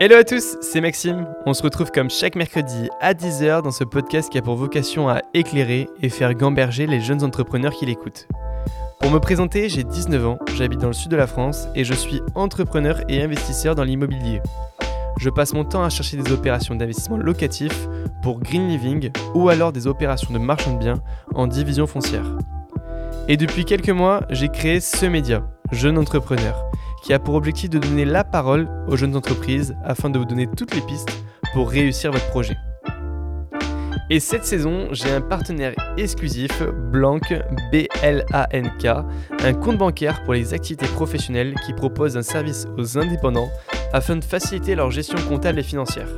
Hello à tous, c'est Maxime. On se retrouve comme chaque mercredi à 10h dans ce podcast qui a pour vocation à éclairer et faire gamberger les jeunes entrepreneurs qui l'écoutent. Pour me présenter, j'ai 19 ans, j'habite dans le sud de la France et je suis entrepreneur et investisseur dans l'immobilier. Je passe mon temps à chercher des opérations d'investissement locatif pour Green Living ou alors des opérations de marchand de biens en division foncière. Et depuis quelques mois, j'ai créé ce média, Jeune Entrepreneur, qui a pour objectif de donner la parole aux jeunes entreprises afin de vous donner toutes les pistes pour réussir votre projet. Et cette saison, j'ai un partenaire exclusif, Blanc, B-L-A-N-K, un compte bancaire pour les activités professionnelles qui propose un service aux indépendants afin de faciliter leur gestion comptable et financière.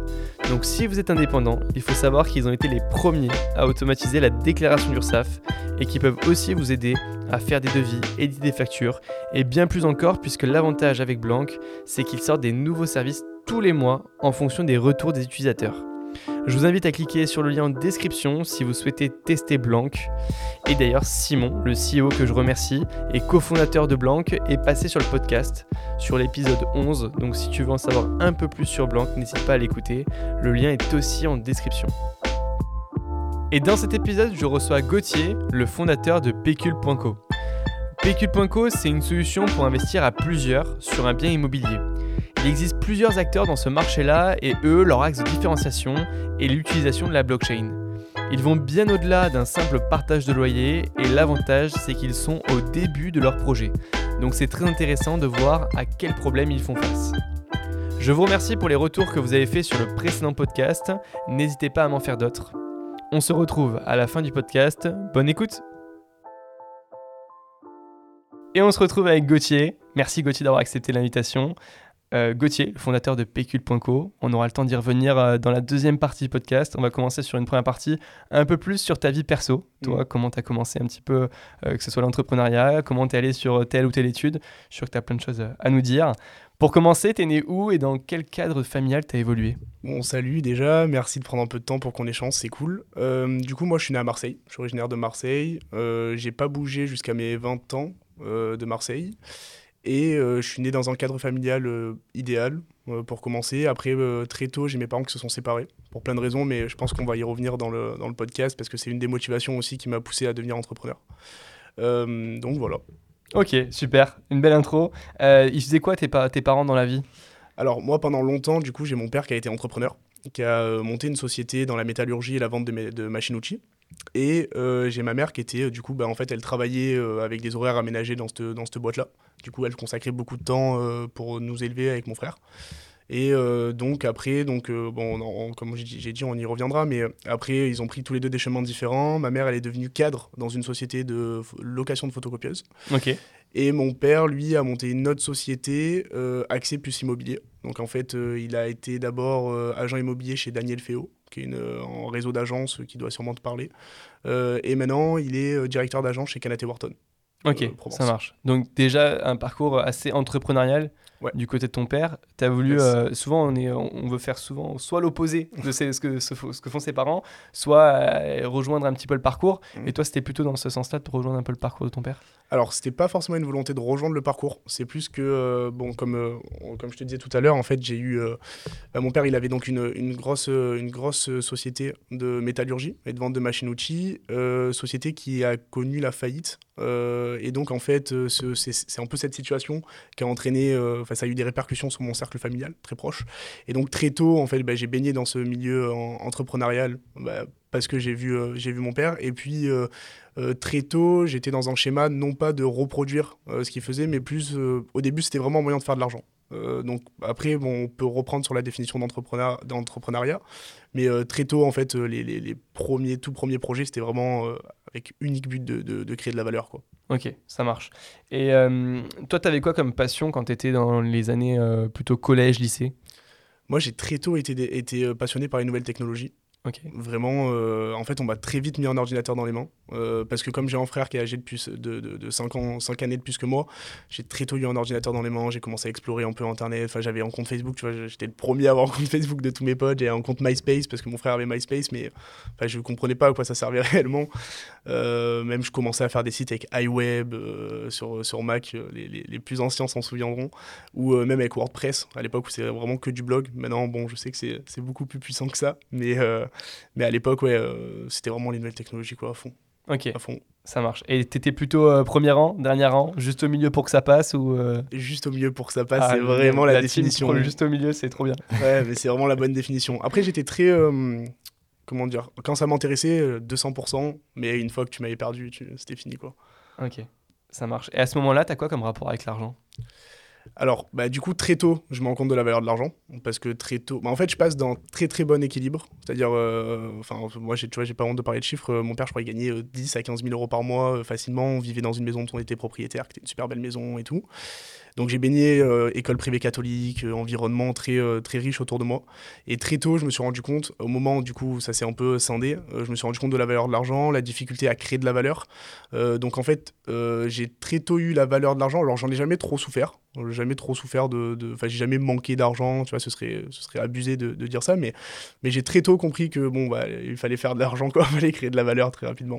Donc si vous êtes indépendant, il faut savoir qu'ils ont été les premiers à automatiser la déclaration d'URSSAF et qui peuvent aussi vous aider à faire des devis, éditer des factures et bien plus encore puisque l'avantage avec Blanc, c'est qu'ils sortent des nouveaux services tous les mois en fonction des retours des utilisateurs. Je vous invite à cliquer sur le lien en description si vous souhaitez tester Blanc. Et d'ailleurs, Simon, le CEO que je remercie, et cofondateur de Blanc, est passé sur le podcast, sur l'épisode 11. Donc si tu veux en savoir un peu plus sur Blanc, n'hésite pas à l'écouter. Le lien est aussi en description. Et dans cet épisode, je reçois Gauthier, le fondateur de Pécule.co. Pécule.co, c'est une solution pour investir à plusieurs sur un bien immobilier. Il existe plusieurs acteurs dans ce marché-là et eux, leur axe de différenciation est l'utilisation de la blockchain. Ils vont bien au-delà d'un simple partage de loyer et l'avantage c'est qu'ils sont au début de leur projet. Donc c'est très intéressant de voir à quels problèmes ils font face. Je vous remercie pour les retours que vous avez faits sur le précédent podcast. N'hésitez pas à m'en faire d'autres. On se retrouve à la fin du podcast. Bonne écoute Et on se retrouve avec Gauthier. Merci Gauthier d'avoir accepté l'invitation. Euh, Gauthier, le fondateur de Pécule.co. On aura le temps d'y revenir euh, dans la deuxième partie du podcast. On va commencer sur une première partie un peu plus sur ta vie perso. Toi, mm. comment tu as commencé un petit peu, euh, que ce soit l'entrepreneuriat, comment tu es allé sur telle ou telle étude. Je suis sûr que tu as plein de choses à nous dire. Pour commencer, tu es né où et dans quel cadre familial tu as évolué? Bon, salut déjà, merci de prendre un peu de temps pour qu'on échange, c'est cool. du coup, moi je suis né à Marseille, je suis originaire de Marseille. j'ai pas bougé jusqu'à mes 20 ans de Marseille. Et euh, je suis né dans un cadre familial euh, idéal euh, pour commencer. Après, très tôt, j'ai mes parents qui se sont séparés pour plein de raisons, mais je pense qu'on va y revenir dans le, dans le podcast parce que c'est une des motivations aussi qui m'a poussé à devenir entrepreneur. donc voilà. Ok, super. Une belle intro. ils faisaient quoi tes, tes parents dans la vie? Alors moi, pendant longtemps, du coup, j'ai mon père qui a été entrepreneur, qui a monté une société dans la métallurgie et la vente de, de machines-outils. Et euh, j'ai ma mère qui était, euh, du coup, bah, en fait, elle travaillait euh, avec des horaires aménagés dans cette, dans cette boîte-là. Du coup, elle consacrait beaucoup de temps pour nous élever avec mon frère. Et donc après, donc bon, comme j'ai dit, on y reviendra, mais après ils ont pris tous les deux des chemins différents. Ma mère, elle est devenue cadre dans une société de location de photocopieuses. Ok. Et mon père, lui, a monté une autre société, Accès Plus Immobilier. Donc en fait, il a été d'abord agent immobilier chez Daniel Féo, qui est une, un réseau d'agences qui doit sûrement te parler. Euh, et maintenant, il est euh, directeur d'agence chez Canate Wharton. Ok, euh, ça marche. Donc déjà un parcours assez entrepreneurial du côté de ton père. Tu as voulu, souvent on, est, on veut faire souvent soit l'opposé de ce que, ce, que font ses parents, soit rejoindre un petit peu le parcours. Mm. Et toi, c'était plutôt dans ce sens-là de rejoindre un peu le parcours de ton père? Alors, c'était pas forcément une volonté de rejoindre le parcours. C'est plus que, euh, bon, comme, euh, comme je te disais tout à l'heure, en fait, j'ai eu. Euh, mon père, il avait donc une, une grosse, une grosse société de métallurgie et de vente de machines-outils, société qui a connu la faillite. et donc, en fait, c'est un peu cette situation qui a entraîné. Enfin, ça a eu des répercussions sur mon cercle familial très proche. Et donc, très tôt, en fait, bah, j'ai baigné dans ce milieu entrepreneurial bah, parce que j'ai vu, j'ai vu mon père. Et puis euh, très tôt, j'étais dans un schéma non pas de reproduire euh, ce qu'il faisait, mais plus euh, au début, c'était vraiment un moyen de faire de l'argent. donc après, bon, on peut reprendre sur la définition d'entrepreneuriat, mais très tôt, en fait, les, les, premiers, tout premiers projets, c'était vraiment avec unique but de, de, créer de la valeur. Quoi. Ok, ça marche. Et toi, tu avais quoi comme passion quand tu étais dans les années plutôt collège, lycée? Moi, j'ai très tôt été, été passionné par les nouvelles technologies. Vraiment, euh, en fait, on m'a très vite mis un ordinateur dans les mains. Euh, parce que comme j'ai un frère qui est âgé de, plus, de, de, 5, ans, 5 années de plus que moi, j'ai très tôt eu un ordinateur dans les mains. J'ai commencé à explorer un peu Internet. Enfin, j'avais un compte Facebook, tu vois, j'étais le premier à avoir un compte Facebook de tous mes potes. J'ai un compte MySpace parce que mon frère avait MySpace, mais enfin, je ne comprenais pas à quoi ça servait réellement. Euh, même je commençais à faire des sites avec iWeb sur, sur Mac, les, les, les plus anciens s'en souviendront, ou même avec WordPress à l'époque où c'est vraiment que du blog. Maintenant, bon, je sais que c'est beaucoup plus puissant que ça, mais mais à l'époque, ouais, euh, c'était vraiment les nouvelles technologies, quoi, à fond. Ok. À fond. Ça marche. Et t'étais plutôt euh, premier rang, dernier rang, juste au milieu pour que ça passe ou euh? Juste au milieu pour que ça passe, ah, c'est vraiment la, définition. juste au milieu, c'est trop bien. Ouais, mais c'est vraiment la bonne définition. Après, j'étais très. comment dire Quand ça m'intéressait, 200%, mais une fois que tu m'avais perdu, c'était fini, quoi. Ok, ça marche. Et à ce moment-là, t'as quoi comme rapport avec l'argent? Alors, bah, du coup, très tôt, je me rends compte de la valeur de l'argent. Parce que très tôt. Bah, en fait, je passe d'un très très bon équilibre. C'est-à-dire, euh, enfin, moi, tu vois, j'ai pas honte de parler de chiffres. Mon père, je crois, il gagnait 10 à 15 000 euros par mois euh, facilement. On vivait dans une maison dont on était propriétaire, qui était une super belle maison et tout. Donc j'ai baigné euh, école privée catholique, euh, environnement très, euh, très riche autour de moi. Et très tôt, je me suis rendu compte, au moment où du coup ça s'est un peu scindé, je me suis rendu compte de la valeur de l'argent, la difficulté à créer de la valeur. donc en fait, j'ai très tôt eu la valeur de l'argent. Alors j'en ai jamais trop souffert. J'ai jamais trop souffert de. Enfin, j'ai jamais manqué d'argent, tu vois, ce serait, ce serait abusé de, dire ça, mais, mais j'ai très tôt compris que bon, bah, il fallait faire de l'argent, quoi, il fallait créer de la valeur très rapidement.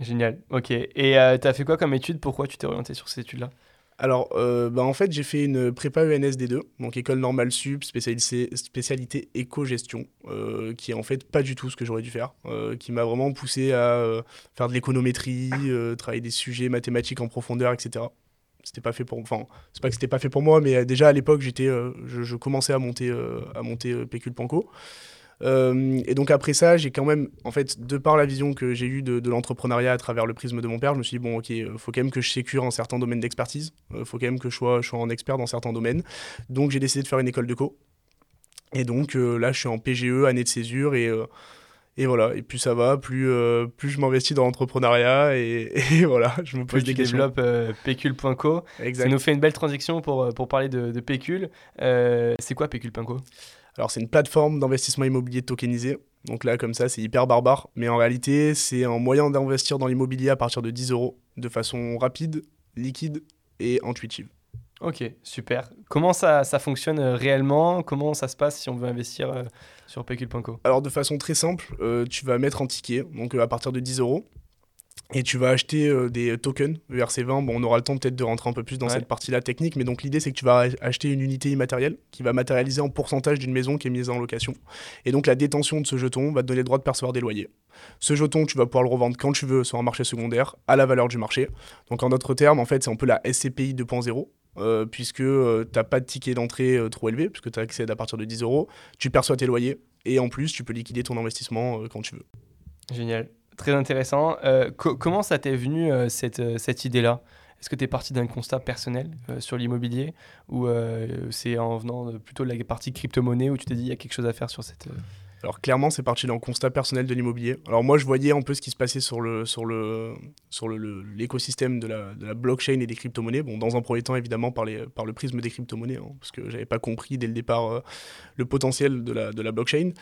Génial, ok. Et tu as fait quoi comme étude? Pourquoi tu t'es orienté sur ces études-là? Alors, euh, bah en fait, j'ai fait une prépa ENSD2, donc école normale sup, spécialité, éco-gestion, euh, qui est en fait pas du tout ce que j'aurais dû faire, euh, qui m'a vraiment poussé à faire de l'économétrie, travailler des sujets mathématiques en profondeur, etc. C'était pas fait pour, enfin, c'est pas que c'était pas fait pour moi, mais déjà à l'époque, j'étais, je, commençais à monter, à monter Pécule Panko. Euh, et donc après ça, j'ai quand même, en fait, de par la vision que j'ai eue de, l'entrepreneuriat à travers le prisme de mon père, je me suis dit, bon, ok, euh, faut quand même que je sécure un certain domaine d'expertise, il euh, faut quand même que je sois, je sois un expert dans certains domaines. Donc j'ai décidé de faire une école de co. Et donc là, je suis en PGE, année de césure, et, et voilà, et plus ça va, plus, plus je m'investis dans l'entrepreneuriat, et, voilà, je me pose des questions. Tu développes Pécule.co. Ça nous fait une belle transition pour, pour parler de, de Pécule. c'est quoi Pécule.co alors c'est une plateforme d'investissement immobilier tokenisé. Donc là, comme ça, c'est hyper barbare. Mais en réalité, c'est un moyen d'investir dans l'immobilier à partir de 10 euros, de façon rapide, liquide et intuitive. Ok, super. Comment ça, ça fonctionne euh, réellement? Comment ça se passe si on veut investir euh, sur Pecule.co Alors de façon très simple, euh, tu vas mettre un ticket, donc à partir de 10 euros et tu vas acheter euh, des tokens ERC20. Bon, on aura le temps peut-être de rentrer un peu plus dans cette partie-là technique, mais donc l'idée c'est que tu vas acheter une unité immatérielle qui va matérialiser en pourcentage d'une maison qui est mise en location. Et donc la détention de ce jeton va te donner le droit de percevoir des loyers. Ce jeton, tu vas pouvoir le revendre quand tu veux sur un marché secondaire à la valeur du marché. Donc en d'autres termes, en fait, c'est un peu la SCPI 2.0. Euh, puisque euh, tu n'as pas de ticket d'entrée trop élevé, puisque tu accèdes à partir de 10 euros, tu perçois tes loyers, et en plus, tu peux liquider ton investissement quand tu veux. Génial. Très intéressant. Euh, comment ça t'est venu euh, cette, euh, cette idée-là? Est-ce que tu es parti d'un constat personnel sur l'immobilier? Ou c'est en venant plutôt de la partie crypto-monnaie où tu t'es dit il y a quelque chose à faire sur cette... Alors clairement, c'est parti d'un constat personnel de l'immobilier. Alors moi, je voyais un peu ce qui se passait sur le sur le sur le, l'écosystème de la, de la, blockchain et des crypto-monnaies. Bon, dans un premier temps, évidemment, par, les, par le prisme des crypto-monnaies, hein, parce que j'avais pas compris dès le départ euh, le potentiel de la, de la blockchain.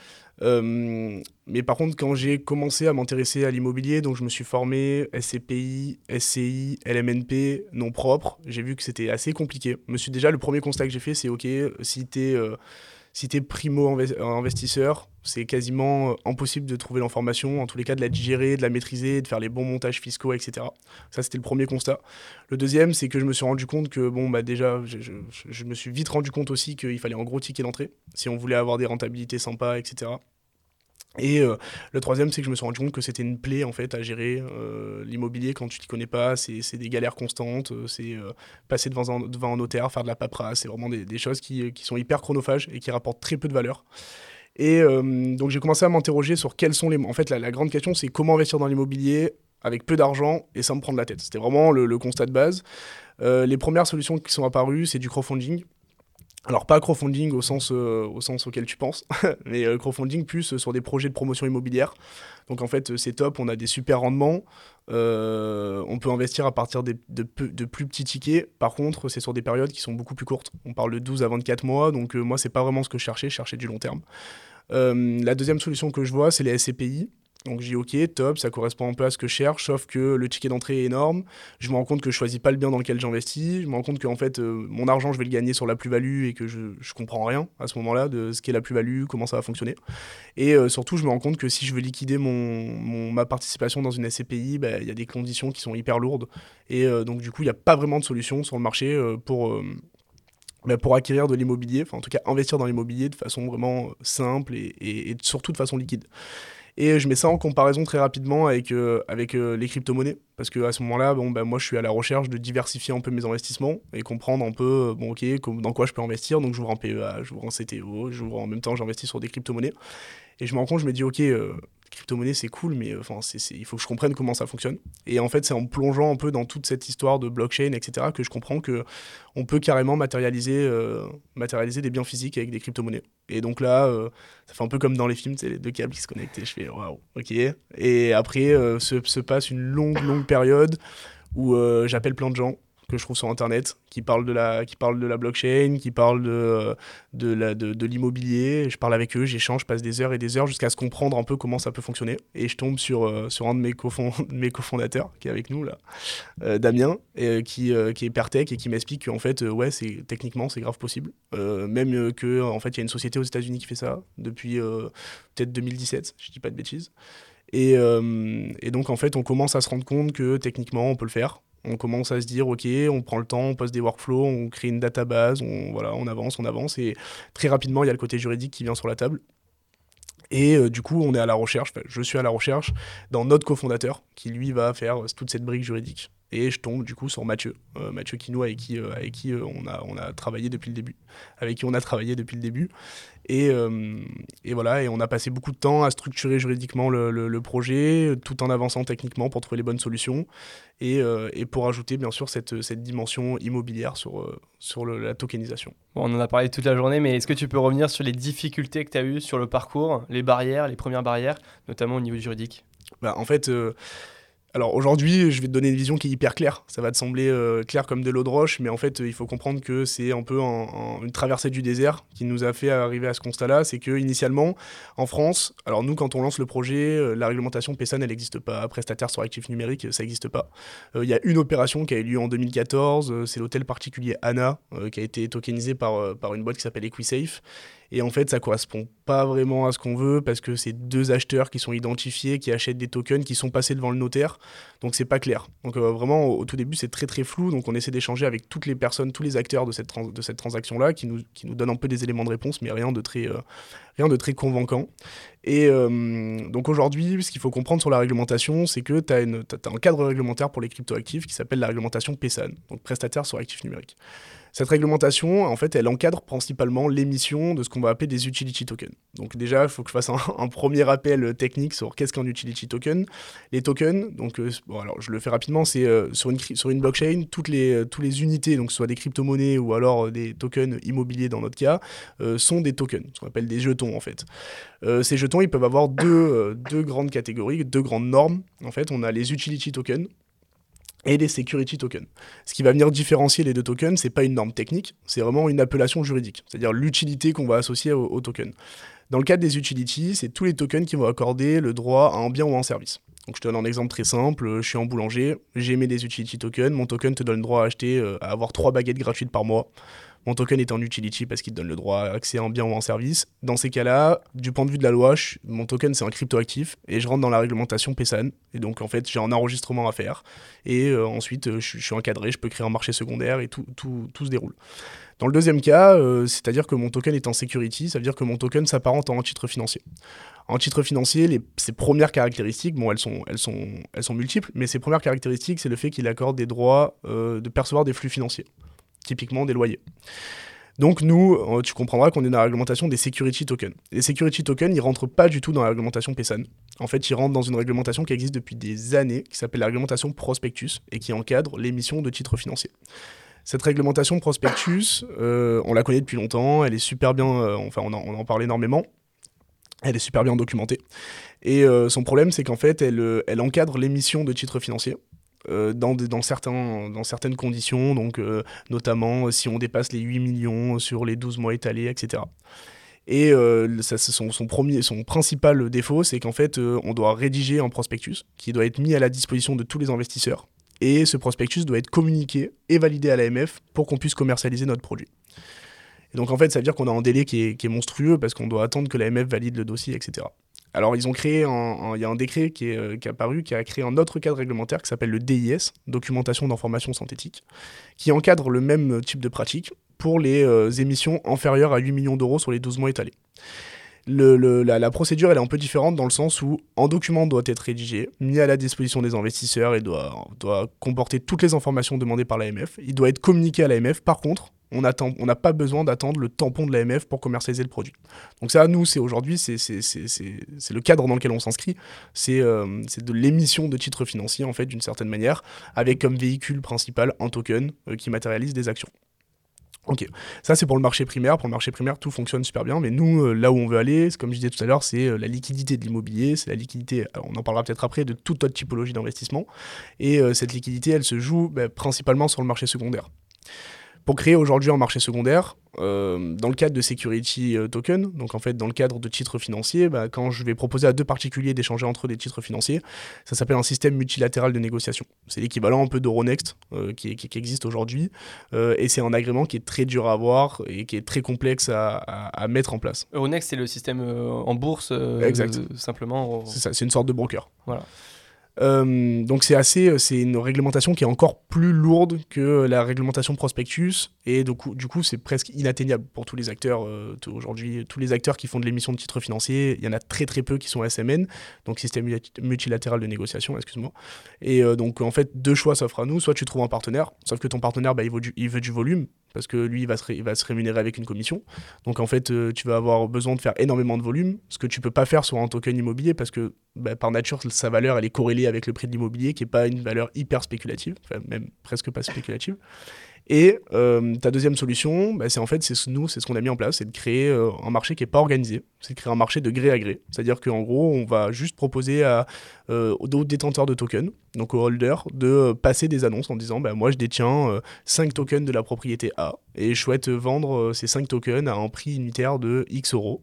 Euh, mais par contre, quand j'ai commencé à m'intéresser à l'immobilier, donc je me suis formé SCPI, SCI, LMNP, non propre, j'ai vu que c'était assez compliqué. Je me suis déjà, le premier constat que j'ai fait, c'est OK, si tu es euh, si tu es primo-investisseur, c'est quasiment euh, impossible de trouver l'information, en tous les cas de la digérer, de la maîtriser, de faire les bons montages fiscaux, etc. Ça, c'était le premier constat. Le deuxième, c'est que je me suis rendu compte que, bon, bah déjà, je, je me suis vite rendu compte aussi qu'il fallait un gros ticket d'entrée, si on voulait avoir des rentabilités sympas, etc. Et euh, le troisième, c'est que je me suis rendu compte que c'était une plaie en fait à gérer euh, l'immobilier quand tu t'y connais pas. C'est des galères constantes, euh, c'est passer devant un, devant un notaire, faire de la paperasse. C'est vraiment des, choses qui, qui, sont hyper chronophages et qui rapportent très peu de valeur. Et donc j'ai commencé à m'interroger sur quels sont les. En fait, la, grande question, c'est comment investir dans l'immobilier avec peu d'argent et sans me prendre la tête. C'était vraiment le, constat de base. les premières solutions qui sont apparues, c'est du crowdfunding. Alors pas crowdfunding au sens, euh, au sens auquel tu penses, mais euh, crowdfunding plus euh, sur des projets de promotion immobilière. Donc en fait c'est top, on a des super rendements, on peut investir à partir de, de, plus petits tickets. Par contre c'est sur des périodes qui sont beaucoup plus courtes. On parle de 12 à 24 mois, donc moi c'est pas vraiment ce que je cherchais, je cherchais du long terme. la deuxième solution que je vois, c'est les SCPI. Donc j'ai ok, top, ça correspond un peu à ce que je cherche, sauf que le ticket d'entrée est énorme. Je me rends compte que je choisis pas le bien dans lequel j'investis. Je me rends compte que fait, euh, mon argent, je vais le gagner sur la plus-value et que je, je comprends rien à ce moment-là de ce qu'est la plus-value, comment ça va fonctionner. Et euh, surtout, je me rends compte que si je veux liquider mon, ma participation dans une SCPI, bah, il y a des conditions qui sont hyper lourdes. Et euh, donc du coup, il n'y a pas vraiment de solution sur le marché pour bah, pour acquérir de l'immobilier, enfin en tout cas investir dans l'immobilier de façon vraiment simple et, surtout de façon liquide. Et je mets ça en comparaison très rapidement avec, euh, avec euh, les crypto-monnaies. Parce qu'à ce moment-là, bon, ben, moi, je suis à la recherche de diversifier un peu mes investissements et comprendre un peu, euh, bon, dans quoi je peux investir. Donc, j'ouvre un PEA, j'ouvre un CTO, j'ouvre en même temps, j'investis sur des crypto-monnaies. Et je me rends compte, je me dis, ok, crypto-monnaie, c'est cool, mais enfin, il faut que je comprenne comment ça fonctionne. Et en fait, c'est en plongeant un peu dans toute cette histoire de blockchain, etc., que je comprends que on peut carrément matérialiser, euh, matérialiser des biens physiques avec des crypto-monnaies. Et donc là, euh, ça fait un peu comme dans les films, c'est les deux câbles qui se connectent. Et je fais waouh, ok. Et après, euh, se, se, passe une longue, longue période où j'appelle plein de gens que je trouve sur internet qui parlent de la qui parlent de la blockchain qui parlent de de la de, l'immobilier. Je parle avec eux j'échange je passe des heures et des heures jusqu'à se comprendre un peu comment ça peut fonctionner. Et je tombe sur euh, sur un de mes mes cofondateurs qui est avec nous là euh, Damien et, qui euh, qui est Pertech et qui m'explique qu'en fait ouais c'est techniquement c'est grave possible. Même que en fait il y a une société aux États-Unis qui fait ça depuis peut-être 2017 je dis pas de bêtises. Et, et, donc en fait on commence à se rendre compte que techniquement on peut le faire on commence à se dire, OK, on prend le temps, on pose des workflows, on crée une database, on, voilà, on avance, on avance. Et très rapidement, il y a le côté juridique qui vient sur la table. Et euh, du coup, on est à la recherche, je suis à la recherche dans notre cofondateur qui lui va faire toute cette brique juridique. Et je tombe du coup sur Mathieu, euh, Mathieu Quinoux avec qui, euh, avec qui on, a, on a travaillé depuis le début. Avec qui on a travaillé depuis le début. Et, euh, et, voilà, et on a passé beaucoup de temps à structurer juridiquement le, le, projet, tout en avançant techniquement pour trouver les bonnes solutions, et, euh, et pour ajouter bien sûr cette, cette dimension immobilière sur, euh, sur la tokenisation. Bon, on en a parlé toute la journée, mais est-ce que tu peux revenir sur les difficultés que tu as eues sur le parcours, les barrières, les premières barrières, notamment au niveau juridique? Bah, En fait, alors aujourd'hui, je vais te donner une vision qui est hyper claire. Ça va te sembler euh, clair comme de l'eau de roche, mais en fait, il faut comprendre que c'est un peu une traversée du désert qui nous a fait arriver à ce constat-là. C'est que initialement, en France, alors nous, quand on lance le projet, euh, la réglementation PESAN, elle n'existe pas. Prestataire sur actifs numériques, ça n'existe pas. Euh, il y a une opération qui a eu lieu en 2014, c'est l'hôtel particulier ANA, qui a été tokenisé par, par une boîte qui s'appelle EquiSafe et en fait, ça correspond pas vraiment à ce qu'on veut parce que c'est deux acheteurs qui sont identifiés, qui achètent des tokens, qui sont passés devant le notaire. Donc c'est pas clair. Donc euh, vraiment, au, tout début, c'est très très flou. Donc on essaie d'échanger avec toutes les personnes, tous les acteurs de cette, de cette transaction-là qui nous, qui nous donnent un peu des éléments de réponse, mais rien de très, euh, rien de très convaincant. Et euh, donc aujourd'hui, ce qu'il faut comprendre sur la réglementation, c'est que tu as, as, un cadre réglementaire pour les cryptoactifs qui s'appelle la réglementation PESAN, donc prestataire sur actifs numériques. Cette réglementation, en fait, elle encadre principalement l'émission de ce qu'on va appeler des utility tokens. Donc déjà, il faut que je fasse un, premier rappel technique sur qu'est-ce qu'un utility token. Les tokens, donc euh, je le fais rapidement, c'est euh, sur, une, sur une blockchain, toutes les, euh, toutes les unités, donc soit des crypto-monnaies ou alors des tokens immobiliers dans notre cas, sont des tokens, ce qu'on appelle des jetons en fait. ces jetons, ils peuvent avoir deux, deux grandes catégories, deux grandes normes. En fait, on a les utility tokens, et les security tokens. Ce qui va venir différencier les deux tokens, c'est pas une norme technique, c'est vraiment une appellation juridique, c'est-à-dire l'utilité qu'on va associer au, au, token. Dans le cadre des utilities, c'est tous les tokens qui vont accorder le droit à un bien ou un service. Donc je te donne un exemple très simple, je suis en boulanger, j'ai mis des utility tokens, mon token te donne le droit à acheter, euh, à avoir trois baguettes gratuites par mois. Mon token est en utility parce qu'il donne le droit à accès à bien ou un service. Dans ces cas-là, du point de vue de la loi, mon token c'est un cryptoactif et je rentre dans la réglementation PESAN. Et donc en fait, j'ai un enregistrement à faire. Et euh, ensuite, euh, je, suis encadré, je peux créer un marché secondaire et tout, se déroule. Dans le deuxième cas, euh, c'est-à-dire que mon token est en security, ça veut dire que mon token s'apparente en titre financier. En titre financier, ses premières caractéristiques, bon, elles sont multiples, mais ses premières caractéristiques, c'est le fait qu'il accorde des droits de percevoir des flux financiers typiquement des loyers. Donc nous, euh, tu comprendras qu'on est dans la réglementation des security tokens. Les security tokens, ils rentrent pas du tout dans la réglementation PESAN. En fait, ils rentrent dans une réglementation qui existe depuis des années, qui s'appelle la réglementation prospectus, et qui encadre l'émission de titres financiers. Cette réglementation prospectus, euh, on la connaît depuis longtemps, elle est super bien, euh, enfin on en, parle énormément, elle est super bien documentée. Et son problème, c'est qu'en fait, elle, elle encadre l'émission de titres financiers. Euh, dans, certains, dans certaines conditions, donc euh, notamment si on dépasse les 8 millions sur les 12 mois étalés, etc. Et euh, son, premier, son principal défaut, c'est qu'en fait, euh, on doit rédiger un prospectus qui doit être mis à la disposition de tous les investisseurs. Et ce prospectus doit être communiqué et validé à l'AMF pour qu'on puisse commercialiser notre produit. Et donc en fait, ça veut dire qu'on a un délai qui est, qui est monstrueux parce qu'on doit attendre que l'AMF valide le dossier, etc. Alors, ils ont créé, il y a un décret qui est, euh, qui est, apparu, qui a créé un autre cadre réglementaire qui s'appelle le DIS, Documentation d'information synthétique, qui encadre le même type de pratique pour les euh, émissions inférieures à 8 millions d'euros sur les 12 mois étalés. La, procédure elle est un peu différente dans le sens où un document doit être rédigé, mis à la disposition des investisseurs et doit, doit comporter toutes les informations demandées par l'AMF. Il doit être communiqué à l'AMF. Par contre, on n'a pas besoin d'attendre le tampon de l'AMF pour commercialiser le produit. Donc ça, nous, c'est aujourd'hui, c'est le cadre dans lequel on s'inscrit. Euh, c'est de l'émission de titres financiers, en fait, d'une certaine manière, avec comme véhicule principal un token euh, qui matérialise des actions. Ok, ça c'est pour le marché primaire. Pour le marché primaire, tout fonctionne super bien. Mais nous, euh, là où on veut aller, comme je disais tout à l'heure, c'est la liquidité de l'immobilier, c'est la liquidité, on en parlera peut-être après, de toute autre typologie d'investissement. Et cette liquidité, elle se joue bah, principalement sur le marché secondaire pour créer aujourd'hui un marché secondaire, euh, dans le cadre de security euh, token, donc en fait dans le cadre de titres financiers, bah, quand je vais proposer à deux particuliers d'échanger entre eux des titres financiers, ça s'appelle un système multilatéral de négociation. C'est l'équivalent un peu d'Euronext euh, qui, qui, existe aujourd'hui, et c'est un agrément qui est très dur à avoir et qui est très complexe à, à, mettre en place. Euronext, c'est le système en bourse, exact. simplement. C'est ça, c'est une sorte de broker. Voilà. Euh, donc c'est assez, euh, c'est une réglementation qui est encore plus lourde que la réglementation prospectus et du coup, du coup c'est presque inatteignable pour tous les acteurs euh, aujourd'hui. Tous les acteurs qui font de l'émission de titres financiers, il y en a très très peu qui sont SMN, donc système multilatéral de négociation, excuse-moi. Et donc en fait deux choix s'offrent à nous, soit tu trouves un partenaire, sauf que ton partenaire bah, il, veut du, il veut du volume, parce que lui, il va, se il va se rémunérer avec une commission. Donc en fait, tu vas avoir besoin de faire énormément de volume, ce que tu peux pas faire sur un token immobilier, parce que bah, par nature, sa valeur, elle est corrélée avec le prix de l'immobilier, qui n'est pas une valeur hyper spéculative, même presque pas spéculative. Et euh, ta deuxième solution, bah, c'est en fait, c'est nous, c'est ce qu'on a mis en place, c'est de créer euh, un marché qui n'est pas organisé, c'est de créer un marché de gré à gré. C'est-à-dire qu'en gros, on va juste proposer à, euh, aux détenteurs de tokens, donc aux holders, de passer des annonces en disant, bah, moi je détiens 5 tokens de la propriété A, et je souhaite vendre ces 5 tokens à un prix unitaire de X euros.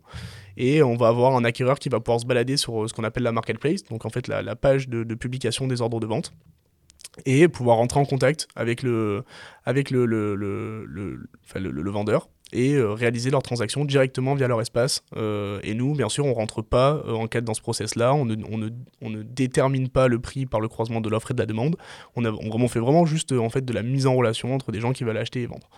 Et on va avoir un acquéreur qui va pouvoir se balader sur ce qu'on appelle la marketplace, donc en fait la, page de, publication des ordres de vente et pouvoir rentrer en contact avec le, avec le, le, le, le vendeur et euh, réaliser leurs transactions directement via leur espace. Euh, et nous, bien sûr, on rentre pas euh, en cadre dans ce process-là, on ne, on, ne, on ne, détermine pas le prix par le croisement de l'offre et de la demande, on, a, fait vraiment juste en fait, de la mise en relation entre des gens qui veulent acheter et vendre.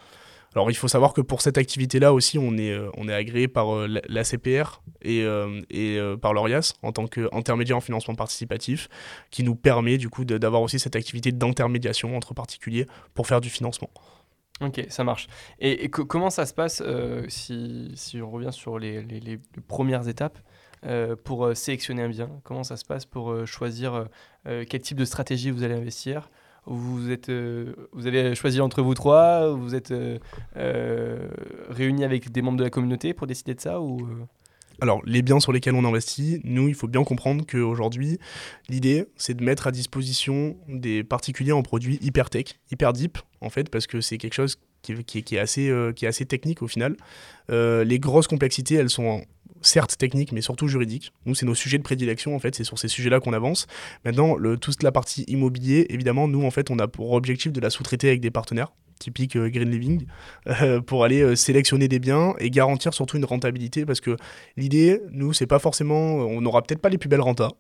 Alors il faut savoir que pour cette activité-là aussi, on est, euh, on est agréé par euh, l'ACPR et, euh, et par l'ORIAS en tant qu'intermédiaire en financement participatif, qui nous permet du coup d'avoir aussi cette activité d'intermédiation entre particuliers pour faire du financement. Ok, ça marche. Et, comment ça se passe si, si, on revient sur les, les, les premières étapes pour sélectionner un bien? Comment ça se passe pour choisir quel type de stratégie vous allez investir? Vous, êtes, euh, vous avez choisi entre vous trois Vous êtes euh, euh, réunis avec des membres de la communauté pour décider de ça ou alors, les biens sur lesquels on investit, nous, il faut bien comprendre qu'aujourd'hui, l'idée, c'est de mettre à disposition des particuliers en produits hyper tech, hyper deep, en fait, parce que c'est quelque chose qui, est assez, qui est assez technique au final. les grosses complexités, elles sont certes techniques, mais surtout juridiques. Nous, c'est nos sujets de prédilection, en fait, c'est sur ces sujets-là qu'on avance. Maintenant, le, toute la partie immobilier, évidemment, nous, en fait, on a pour objectif de la sous-traiter avec des partenaires, typiques euh, Green Living, euh, pour aller euh, sélectionner des biens et garantir surtout une rentabilité, parce que l'idée, nous, c'est pas forcément, on n'aura peut-être pas les plus belles rentas,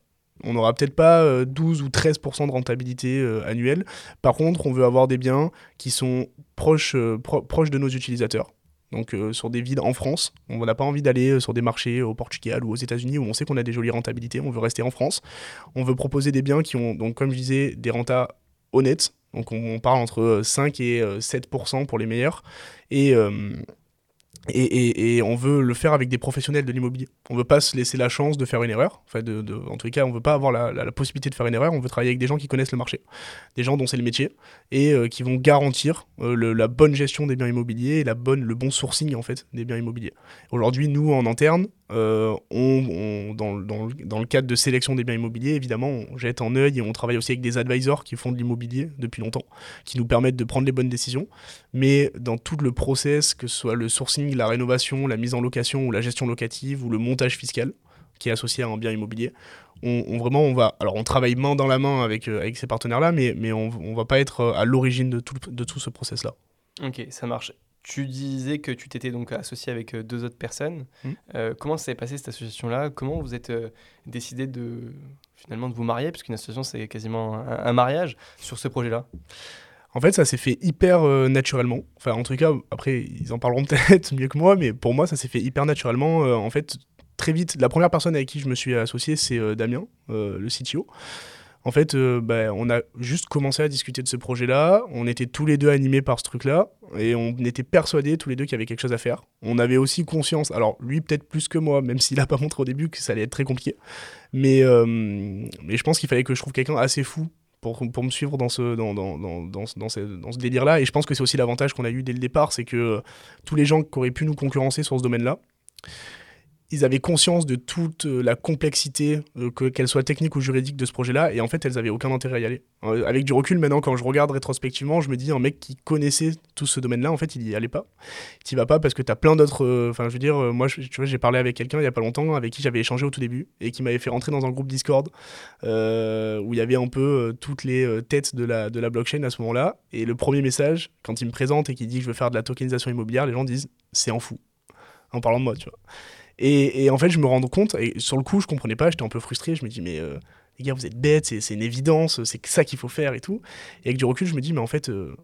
on n'aura peut-être pas 12 ou 13% de rentabilité annuelle. Par contre, on veut avoir des biens qui sont proches, proches de nos utilisateurs donc euh, sur des villes en France. On n'a pas envie d'aller euh, sur des marchés au Portugal ou aux États-Unis où on sait qu'on a des jolies rentabilités. On veut rester en France. On veut proposer des biens qui ont, donc comme je disais, des rentas honnêtes. Donc on, parle entre 5 et 7% euh, pour les meilleurs. Et, et, on veut le faire avec des professionnels de l'immobilier. On veut pas se laisser la chance de faire une erreur. Enfin, de, en tout cas, on veut pas avoir la, possibilité de faire une erreur. On veut travailler avec des gens qui connaissent le marché, des gens dont c'est le métier et euh, qui vont garantir euh, la bonne gestion des biens immobiliers et la bonne, le bon sourcing en fait des biens immobiliers. Aujourd'hui, nous en interne, euh, on, dans, le cadre de sélection des biens immobiliers, évidemment, on jette en œil et on travaille aussi avec des advisors qui font de l'immobilier depuis longtemps, qui nous permettent de prendre les bonnes décisions. Mais dans tout le process, que ce soit le sourcing la rénovation, la mise en location ou la gestion locative ou le montage fiscal qui est associé à un bien immobilier. On, vraiment, on va, alors on travaille main dans la main avec, euh, avec ces partenaires-là, mais, mais on ne va pas être euh, à l'origine de tout, de tout ce process-là. Ok, ça marche. Tu disais que tu t'étais donc associé avec euh, deux autres personnes. Mmh. comment s'est passé cette association-là? Comment vous êtes décidé de finalement de vous marier? Parce qu'une association, c'est quasiment un, mariage sur ce projet-là. En fait, ça s'est fait hyper naturellement. Enfin, en tout cas, après, ils en parleront peut-être mieux que moi, mais pour moi, ça s'est fait hyper naturellement. en fait, très vite, la première personne avec qui je me suis associé, c'est euh, Damien, euh, le CTO. En fait, euh, bah, on a juste commencé à discuter de ce projet-là. On était tous les deux animés par ce truc-là. Et on était persuadés tous les deux qu'il y avait quelque chose à faire. On avait aussi conscience, alors lui peut-être plus que moi, même s'il n'a pas montré au début que ça allait être très compliqué. Mais, mais je pense qu'il fallait que je trouve quelqu'un assez fou pour, pour, me suivre dans ce, dans, dans, dans, dans ce, dans ce délire-là. Et je pense que c'est aussi l'avantage qu'on a eu dès le départ, c'est que tous les gens qui auraient pu nous concurrencer sur ce domaine-là, ils avaient conscience de toute euh, la complexité, euh, qu'elle soit technique ou juridique de ce projet-là, et en fait, elles avaient aucun intérêt à y aller. Euh, avec du recul, maintenant, quand je regarde rétrospectivement, je me dis, un mec qui connaissait tout ce domaine-là, en fait, il y allait pas. Tu vas pas parce que tu as plein d'autres. Enfin, je veux dire, moi, tu vois, j'ai parlé avec quelqu'un il y a pas longtemps, avec qui j'avais échangé au tout début, et qui m'avait fait rentrer dans un groupe Discord, où il y avait un peu toutes les têtes de la, de la blockchain à ce moment-là. Et le premier message, quand il me présente et qu'il dit que je veux faire de la tokenisation immobilière, les gens disent, c'est en fou. En parlant de moi, tu vois. Et, en fait, je me rends compte, et sur le coup, je comprenais pas, j'étais un peu frustré. Je me dis, mais euh, les gars, vous êtes bêtes, c'est une évidence, c'est ça qu'il faut faire et tout. Et avec du recul, je me dis, mais en fait, euh,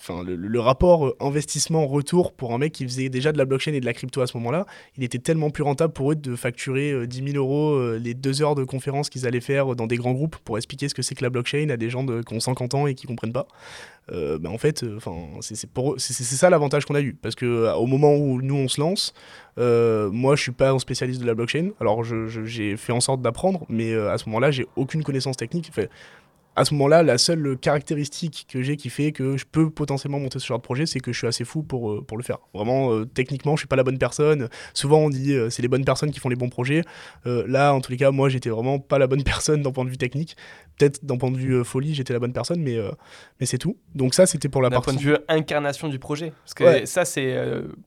enfin, le, rapport euh, investissement-retour pour un mec qui faisait déjà de la blockchain et de la crypto à ce moment-là, il était tellement plus rentable pour eux de facturer 10 000 euros les deux heures de conférence qu'ils allaient faire dans des grands groupes pour expliquer ce que c'est que la blockchain à des gens de, qui ont 50 ans et qui comprennent pas. Euh, bah, en fait, euh, enfin, c'est ça l'avantage qu'on a eu. Parce que euh, au moment où nous on se lance, moi je suis pas un spécialiste de la blockchain. Alors j'ai fait en sorte d'apprendre, mais à ce moment-là, j'ai aucune connaissance technique. À ce moment-là, la seule caractéristique que j'ai qui fait que je peux potentiellement monter ce genre de projet, c'est que je suis assez fou pour, euh, pour le faire. Vraiment, euh, techniquement, je suis pas la bonne personne. Souvent, on dit euh, c'est les bonnes personnes qui font les bons projets. là, en tous les cas, moi, j'étais vraiment pas la bonne personne d'un point de vue technique. Peut-être d'un point de vue folie, j'étais la bonne personne, mais, mais c'est tout. Donc ça, c'était pour la partie... D'un point de vue incarnation du projet. Parce que ça, c'est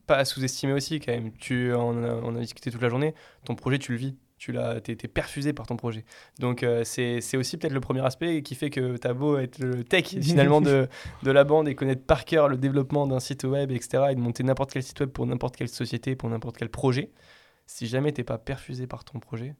pas à sous-estimer aussi, quand même. Tu, on a discuté toute la journée. Ton projet, tu le vis tu l'as, été perfusé par ton projet. Donc euh, c'est, aussi peut-être le premier aspect qui fait que tu as beau être le tech finalement de, de la bande et connaître par cœur le développement d'un site web, etc., et de monter n'importe quel site web pour n'importe quelle société, pour n'importe quel projet, si jamais tu n'es pas perfusé par ton projet,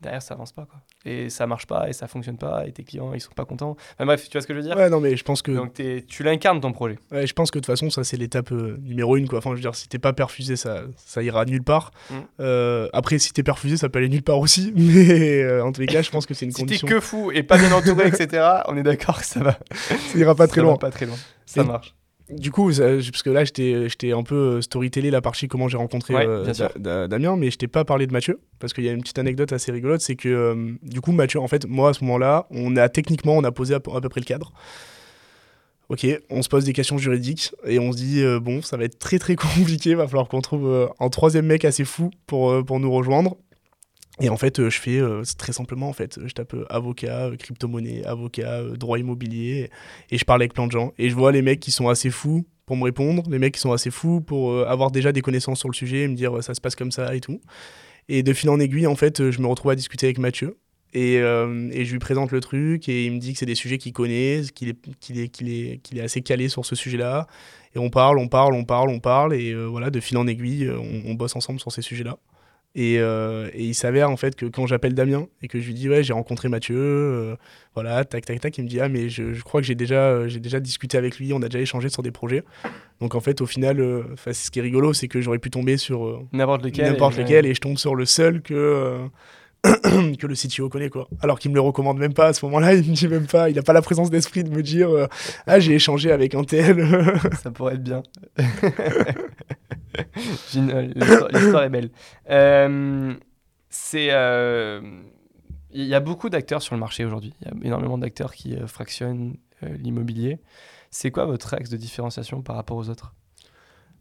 derrière ça avance pas quoi. Et ça marche pas et ça fonctionne pas et tes clients ils sont pas contents. Enfin bref tu vois ce que je veux dire? Ouais non mais je pense que donc tu l'incarnes ton projet. Ouais je pense que de toute façon ça c'est l'étape euh, numéro une quoi. Enfin je veux dire si t'es pas perfusé ça ça ira nulle part. Mm. euh, après si t'es perfusé ça peut aller nulle part aussi. Mais euh, en tous les cas je pense que c'est une condition si t'es que fou et pas bien entouré etc on est d'accord que ça va. Ça ira pas très loin. pas très loin. Ça marche du coup, parce que là, j'étais un peu euh, storytellé la partie comment j'ai rencontré euh, Damien, mais je t'ai pas parlé de Mathieu, parce qu'il y a une petite anecdote assez rigolote, c'est que euh, du coup, Mathieu, en fait, moi, à ce moment-là, on a techniquement, on a posé à, peu près le cadre. Ok, on se pose des questions juridiques et on se dit, bon, ça va être très très compliqué, va falloir qu'on trouve un troisième mec assez fou pour, pour nous rejoindre. Et en fait, euh, je fais euh, très simplement, en fait, je tape euh, avocat, crypto-monnaie, avocat, droit immobilier, et je parle avec plein de gens. Et je vois les mecs qui sont assez fous pour me répondre, les mecs qui sont assez fous pour avoir déjà des connaissances sur le sujet et me dire ça se passe comme ça et tout. Et de fil en aiguille, en fait, je me retrouve à discuter avec Mathieu. Et, et je lui présente le truc et il me dit que c'est des sujets qu'il connaît, qu'il est, qu'il est, est, est assez calé sur ce sujet-là. Et on parle, on parle, on parle, on parle. Et voilà, de fil en aiguille, on, on bosse ensemble sur ces sujets-là. Euh, et, il s'avère en fait que quand j'appelle Damien et que je lui dis ouais j'ai rencontré Mathieu, euh, voilà tac tac tac, il me dit ah mais je, crois que j'ai déjà euh, j'ai déjà discuté avec lui, on a déjà échangé sur des projets. Donc en fait au final, ce qui est rigolo c'est que j'aurais pu tomber sur n'importe lequel, n'importe et, lequel et je tombe sur le seul que que le CTO connaît quoi. Alors qu'il me le recommande même pas à ce moment-là, il me dit même pas, il n'a pas la présence d'esprit de me dire ah j'ai échangé avec un tel. Ça pourrait être bien. L'histoire est belle. Euh, c'est. Euh, il y a beaucoup d'acteurs sur le marché aujourd'hui. Il y a énormément d'acteurs qui euh, fractionnent l'immobilier. C'est quoi votre axe de différenciation par rapport aux autres?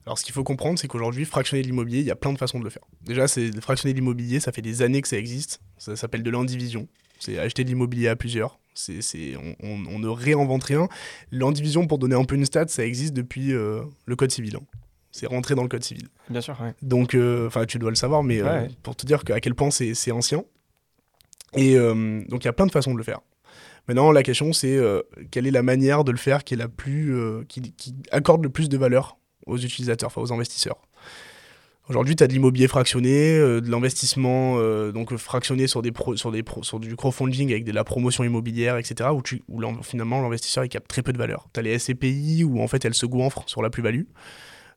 Alors, ce qu'il faut comprendre, c'est qu'aujourd'hui, fractionner l'immobilier, il y a plein de façons de le faire. Déjà, c'est fractionner l'immobilier, ça fait des années que ça existe. Ça s'appelle de l'indivision. C'est acheter de l'immobilier à plusieurs. C'est, on, ne réinvente rien. L'indivision, pour donner un peu une stat, ça existe depuis le Code civil. Hein. C'est rentré dans le code civil. Bien sûr, ouais. Donc, euh, enfin, tu dois le savoir, mais euh, Ouais. pour te dire à quel point c'est c'est ancien. Et euh, donc, il y a plein de façons de le faire. Maintenant, la question, c'est euh, quelle est la manière de le faire qui est la plus, euh, qui, qui accorde le plus de valeur aux utilisateurs, enfin aux investisseurs. Aujourd'hui, tu as de l'immobilier fractionné, euh, de l'investissement euh, donc fractionné sur, des sur, des sur du crowdfunding avec de la promotion immobilière, etc., où, finalement l'investisseur il capte très peu de valeur. Tu as les SCPI où en fait elles se goinfrent sur la plus-value.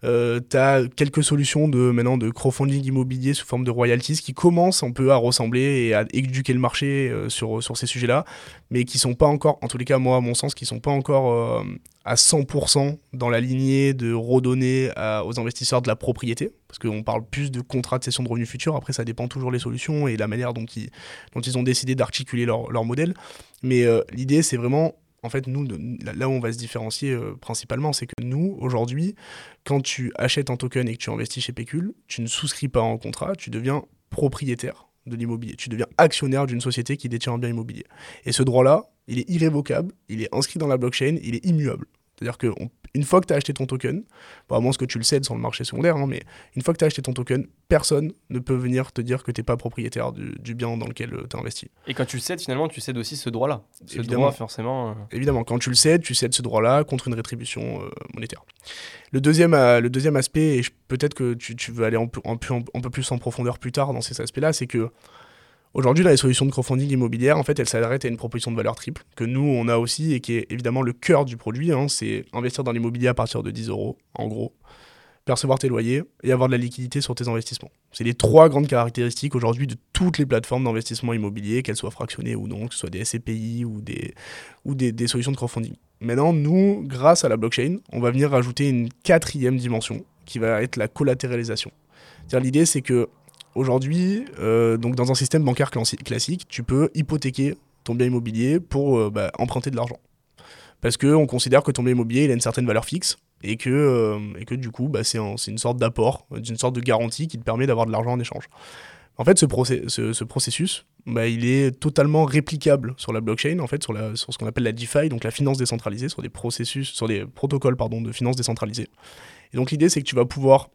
Euh, tu as quelques solutions de, maintenant, de crowdfunding immobilier sous forme de royalties qui commencent un peu à ressembler et à éduquer le marché euh, sur, sur ces sujets-là, mais qui sont pas encore, en tous les cas, moi, à mon sens, qui sont pas encore euh, à 100% dans la lignée de redonner aux investisseurs de la propriété, parce qu'on parle plus de contrats de cession de revenus futurs. Après, ça dépend toujours des solutions et la manière dont ils, dont ils ont décidé d'articuler leur, leur modèle. Mais euh, l'idée, c'est vraiment, en fait, nous, là où on va se différencier euh, principalement, c'est que nous, aujourd'hui, quand tu achètes un token et que tu investis chez Pécule, tu ne souscris pas en contrat, tu deviens propriétaire de l'immobilier. Tu deviens actionnaire d'une société qui détient un bien immobilier. Et ce droit-là, il est irrévocable, il est inscrit dans la blockchain, il est immuable. C'est-à-dire qu'une fois que tu as acheté ton token, bon, à moins que tu le cèdes sur le marché secondaire, hein, mais une fois que tu as acheté ton token, personne ne peut venir te dire que tu n'es pas propriétaire du, du bien dans lequel tu as investi. Et quand tu le cèdes, finalement, tu cèdes aussi ce droit-là. Ce Évidemment. droit, forcément. euh, Évidemment, quand tu le cèdes, tu cèdes ce droit-là contre une rétribution euh, monétaire. Le deuxième, euh, le deuxième aspect, et peut-être que tu, tu veux aller un peu, un, peu, un peu plus en profondeur plus tard dans ces aspects-là, c'est que aujourd'hui, les solutions de crowdfunding immobilière, en fait, elles s'arrêtent à une proposition de valeur triple que nous, on a aussi et qui est évidemment le cœur du produit. hein, c'est investir dans l'immobilier à partir de 10 euros, en gros, percevoir tes loyers et avoir de la liquidité sur tes investissements. C'est les trois grandes caractéristiques aujourd'hui de toutes les plateformes d'investissement immobilier, qu'elles soient fractionnées ou non, que ce soit des SCPI ou des, ou des, solutions de crowdfunding. Maintenant, nous, grâce à la blockchain, on va venir rajouter une quatrième dimension qui va être la collatéralisation. L'idée, c'est que aujourd'hui, euh, donc dans un système bancaire classi- classique, tu peux hypothéquer ton bien immobilier pour euh, bah, emprunter de l'argent. Parce qu'on considère que ton bien immobilier il a une certaine valeur fixe et que, euh, et que du coup, bah, c'est un- c'est une sorte d'apport, une sorte de garantie qui te permet d'avoir de l'argent en échange. En fait, ce, processus, bah, il est totalement réplicable sur la blockchain, en fait, sur, sur ce qu'on appelle la DeFi, donc la finance décentralisée, sur des processus, sur des protocoles pardon, de finance décentralisée. Et donc l'idée, c'est que tu vas pouvoir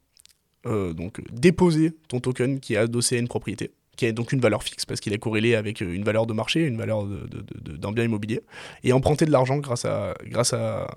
euh, donc déposer ton token qui est adossé à une propriété, qui a donc une valeur fixe parce qu'il est corrélé avec euh, une valeur de marché, une valeur d'un bien immobilier, et emprunter de l'argent grâce à, grâce à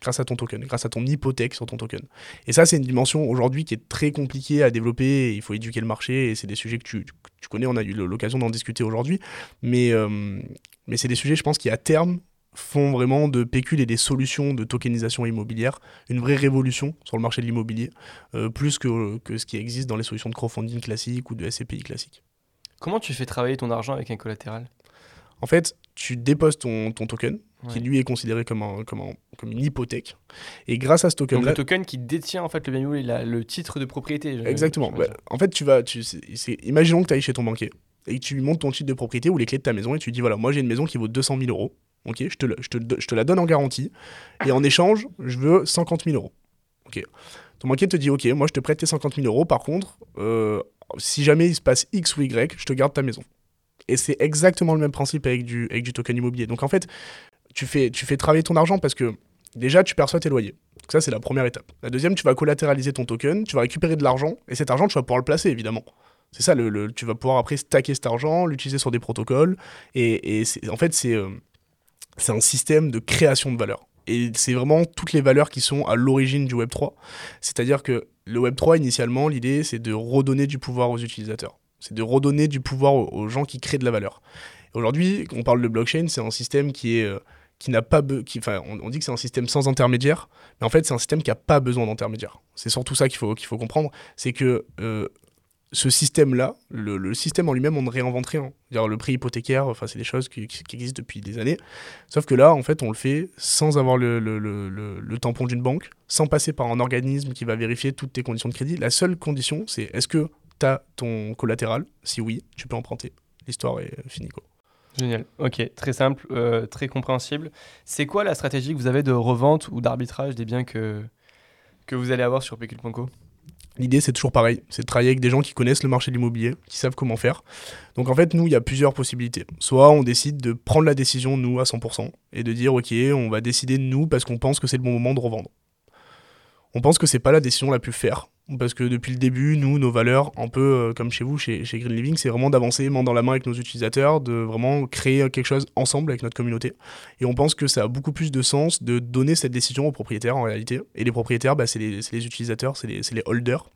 grâce à ton token, grâce à ton hypothèque sur ton token. Et ça, c'est une dimension aujourd'hui qui est très compliquée à développer, il faut éduquer le marché, et c'est des sujets que tu, tu connais, on a eu l'occasion d'en discuter aujourd'hui, mais, euh, mais c'est des sujets, je pense, qui à terme font vraiment de pécule et des solutions de tokenisation immobilière une vraie révolution sur le marché de l'immobilier, euh, plus que, que ce qui existe dans les solutions de crowdfunding classiques ou de SCPI classiques. Comment tu fais travailler ton argent avec un collatéral? En fait, tu déposes ton, ton token, qui lui est considéré comme, un, comme, un- comme une hypothèque, et grâce à ce Donc token-là... le token qui détient en fait le bien immobilier, la- le titre de propriété. Exactement. Bah, en fait, tu vas, tu, c'est- c'est- imaginons que tu ailles chez ton banquier et que tu lui montres ton titre de propriété ou les clés de ta maison et tu lui dis voilà, moi j'ai une maison qui vaut 200 000 euros. Ok, je te, je, te, je te la donne en garantie et en échange, je veux 50 000 euros. Ok. Ton banquier te dit ok, moi je te prête tes 50 000 euros. Par contre, euh, si jamais il se passe X ou Y, je te garde ta maison. Et c'est exactement le même principe avec du, avec du token immobilier. Donc en fait, tu fais, tu fais travailler ton argent parce que déjà tu perçois tes loyers. Donc ça, c'est la première étape. La deuxième, tu vas collatéraliser ton token, tu vas récupérer de l'argent, et cet argent, tu vas pouvoir le placer, évidemment. C'est ça, le, le- tu vas pouvoir après stacker cet argent, l'utiliser sur des protocoles, et, et en fait, c'est euh, c'est un système de création de valeur. Et c'est vraiment toutes les valeurs qui sont à l'origine du Web3. C'est-à-dire que le Web3, initialement, l'idée, c'est de redonner du pouvoir aux utilisateurs. C'est de redonner du pouvoir aux, gens qui créent de la valeur. Aujourd'hui, on parle de blockchain, c'est un système qui est... euh, qui n'a pas qui, enfin, on, on dit que c'est un système sans intermédiaire, mais en fait, c'est un système qui n'a pas besoin d'intermédiaire. C'est surtout ça qu'il faut, qu'il faut comprendre. C'est que euh, ce système-là, le, système en lui-même, on ne réinvente rien. Le prix hypothécaire, enfin, c'est des choses qui, existent depuis des années. Sauf que là, en fait, on le fait sans avoir le, tampon d'une banque, sans passer par un organisme qui va vérifier toutes tes conditions de crédit. La seule condition, c'est est-ce que tu as ton collatéral? Si oui, tu peux emprunter. L'histoire est finie, quoi. Génial. Ok, très simple, euh, très compréhensible. C'est quoi la stratégie que vous avez de revente ou d'arbitrage des biens que, que vous allez avoir sur Pecul.co L'idée, c'est toujours pareil. C'est de travailler avec des gens qui connaissent le marché de l'immobilier, qui savent comment faire. Donc, en fait, nous, il y a plusieurs possibilités. Soit on décide de prendre la décision, nous, à 100%, et de dire, OK, on va décider, nous, parce qu'on pense que c'est le bon moment de revendre. On pense que c'est pas la décision la plus faire. Parce que depuis le début, nous, nos valeurs, un peu euh, comme chez vous, chez, Green Living, c'est vraiment d'avancer main dans la main avec nos utilisateurs, de vraiment créer quelque chose ensemble avec notre communauté. Et on pense que ça a beaucoup plus de sens de donner cette décision aux propriétaires en réalité. Et les propriétaires, bah, c'est les, utilisateurs, c'est les, holders.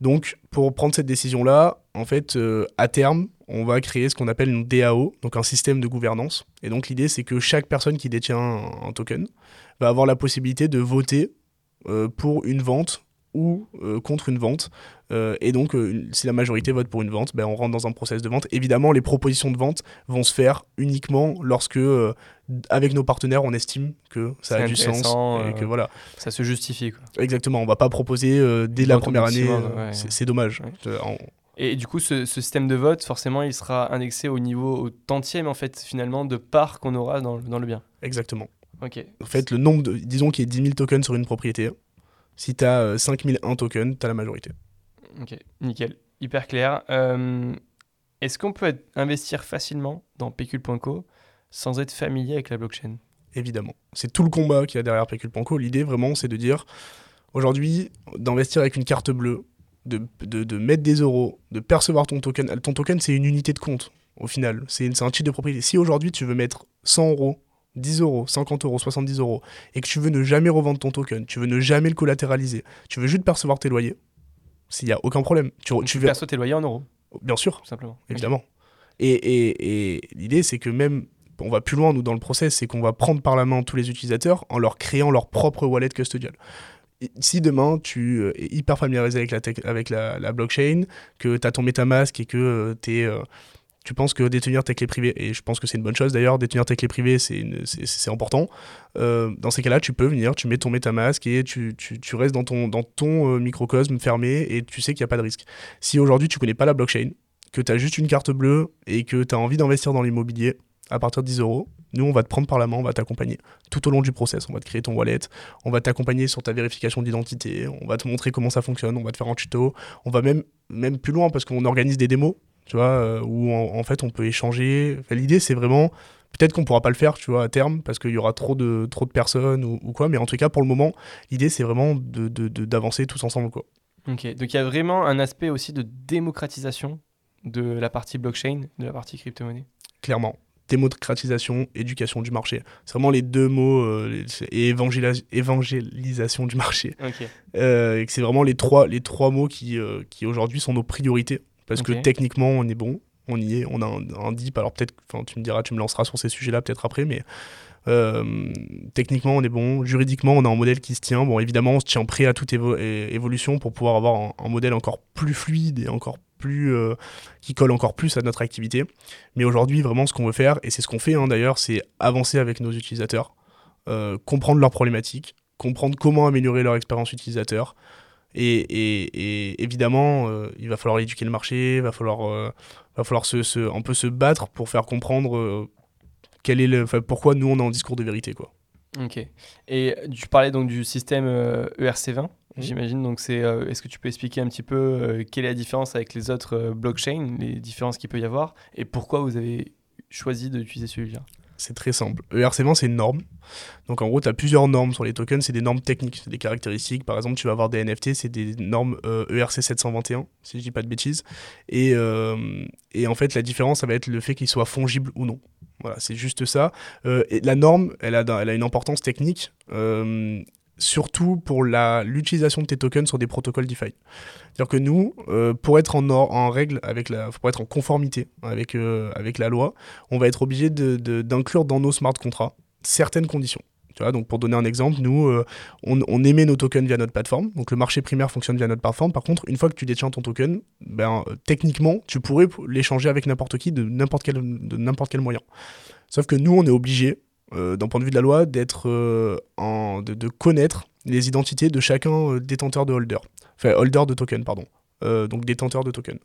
Donc, pour prendre cette décision-là, en fait, euh, à terme, on va créer ce qu'on appelle une DAO, donc un système de gouvernance. Et donc, l'idée, c'est que chaque personne qui détient un, token va avoir la possibilité de voter euh, pour une vente ou euh, contre une vente. Euh, et donc, euh, si la majorité vote pour une vente, ben, on rentre dans un process de vente. Évidemment, les propositions de vente vont se faire uniquement lorsque, avec nos partenaires, on estime que ça a du sens et que voilà. Ça se justifie. Quoi. Exactement. On va pas proposer dès la première année. c'est dommage. Et du coup, ce, système de vote, forcément, il sera indexé au niveau au tantième, en fait, finalement, de parts qu'on aura dans, dans, le bien. Exactement. Ok. En fait, le nombre de, disons qu'il y ait 10 000 tokens sur une propriété, si tu as 5001 tokens, tu as la majorité. Ok, nickel. Hyper clair. Euh, est-ce qu'on peut investir facilement dans Pecule.co sans être familier avec la blockchain? Évidemment. C'est tout le combat qu'il y a derrière Pecule.co. L'idée, vraiment, c'est de dire aujourd'hui, d'investir avec une carte bleue, de, de, de, mettre des euros, de percevoir ton token. Ton token, c'est une unité de compte, au final. C'est un titre de propriété. Si aujourd'hui, tu veux mettre 100 euros 10 euros, 50 euros, 70 euros, et que tu veux ne jamais revendre ton token, tu veux ne jamais le collatéraliser, tu veux juste percevoir tes loyers, s'il n'y a aucun problème. Tu, tu perçois tes loyers en euros Bien sûr. simplement. Évidemment. Et, et, et l'idée, c'est que même, on va plus loin, nous, dans le process, c'est qu'on va prendre par la main tous les utilisateurs en leur créant leur propre wallet custodial si demain tu euh, es hyper familiarisé avec la, avec la, blockchain, que tu as ton MetaMask et que euh, tu es euh, tu penses que détenir tes clés privées, et je pense que c'est une bonne chose d'ailleurs, détenir tes clés privées, c'est important. Euh, dans ces cas-là, tu peux venir, tu mets ton MetaMask et tu, tu, restes dans ton, dans ton euh, microcosme fermé et tu sais qu'il n'y a pas de risque. Si aujourd'hui tu connais pas la blockchain, que tu as juste une carte bleue et que tu as envie d'investir dans l'immobilier à partir de 10 euros, nous, on va te prendre par la main, on va t'accompagner tout au long du process. On va te créer ton wallet, on va t'accompagner sur ta vérification d'identité, on va te montrer comment ça fonctionne, on va te faire un tuto, on va même, même plus loin parce qu'on organise des démos tu vois, euh, où en, fait on peut échanger. L'idée c'est vraiment, peut-être qu'on pourra pas le faire, tu vois, à terme, parce qu'il y aura trop de, trop de personnes ou, quoi, mais en tout cas pour le moment, l'idée c'est vraiment d'avancer de, de, tous ensemble, quoi. Ok, donc il y a vraiment un aspect aussi de démocratisation de la partie blockchain, de la partie crypto-monnaie? Clairement. Démocratisation, éducation du marché. C'est vraiment les deux mots, euh, et évangélisation du marché. Euh, c'est vraiment les trois, les trois mots qui, qui aujourd'hui sont nos priorités parce que techniquement, on est bon, on y est, on a un, DIP. Alors peut-être, enfin, tu me diras, tu me lanceras sur ces sujets-là peut-être après, mais euh, techniquement, on est bon. Juridiquement, on a un modèle qui se tient. Bon, évidemment, on se tient prêt à toute évolution pour pouvoir avoir un, modèle encore plus fluide et encore plus euh, qui colle encore plus à notre activité. Mais aujourd'hui, vraiment, ce qu'on veut faire, et c'est ce qu'on fait hein, d'ailleurs, c'est avancer avec nos utilisateurs, euh, comprendre leurs problématiques, comprendre comment améliorer leur expérience utilisateur, et, évidemment, euh, il va falloir éduquer le marché, il va falloir, euh, va falloir se, se, un peu se battre pour faire comprendre euh, quel est le, pourquoi nous on a un discours de vérité. Quoi. Ok. Et tu parlais donc du système ERC20, e j'imagine. Donc c'est, est-ce que tu peux expliquer un petit peu quelle est la différence avec les autres blockchains, les différences qu'il peut y avoir, et pourquoi vous avez choisi d'utiliser celui-là? C'est très simple. ERC20, c'est une norme. Donc en gros, tu as plusieurs normes sur les tokens, c'est des normes techniques, c'est des caractéristiques. Par exemple, tu vas avoir des NFT, c'est des normes ERC euh, e 721, si je dis pas de bêtises. Et, euh, et en fait, la différence, ça va être le fait qu'ils soient fongibles ou non. Voilà, c'est juste ça. Euh, et la norme, elle a, elle a une importance technique surtout pour l'utilisation de tes tokens sur des protocoles DeFi. C'est-à-dire que nous, euh, pour être en, en règle, avec la, pour être en conformité avec, euh, avec la loi, on va être obligé d'inclure dans nos smart contracts certaines conditions. Tu vois, donc pour donner un exemple, nous, euh, on, émet nos tokens via notre plateforme. Donc le marché primaire fonctionne via notre plateforme. Par contre, une fois que tu détiens ton token, ben, techniquement, tu pourrais l'échanger avec n'importe qui de n'importe quel, quel moyen. Sauf que nous, on est obligé d'un point de vue de la loi, euh, de, connaître les identités de chacun euh, détenteur de holder. Enfin, holder de token, pardon. donc détenteur de token.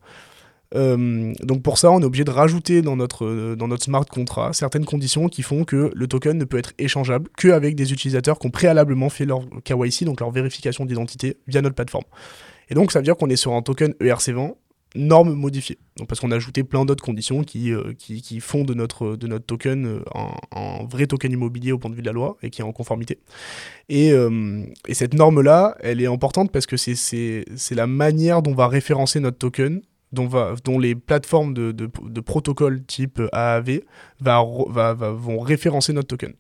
donc pour ça, on est obligé de rajouter dans notre, dans notre smart contract certaines conditions qui font que le token ne peut être échangeable qu'avec des utilisateurs qui ont préalablement fait leur KYC, donc leur vérification d'identité, via notre plateforme. Et donc ça veut dire qu'on est sur un token ERC20 norme modifiée. Donc, parce qu'on a ajouté plein d'autres conditions qui, qui, qui, font de notre, de notre token un, vrai token immobilier au point de vue de la loi et qui est en conformité. Et, et cette norme-là, elle est importante parce que c'est la manière dont on va référencer notre token dont, va, dont, les plateformes de, de, de protocole type AAV va, va, vont référencer notre token.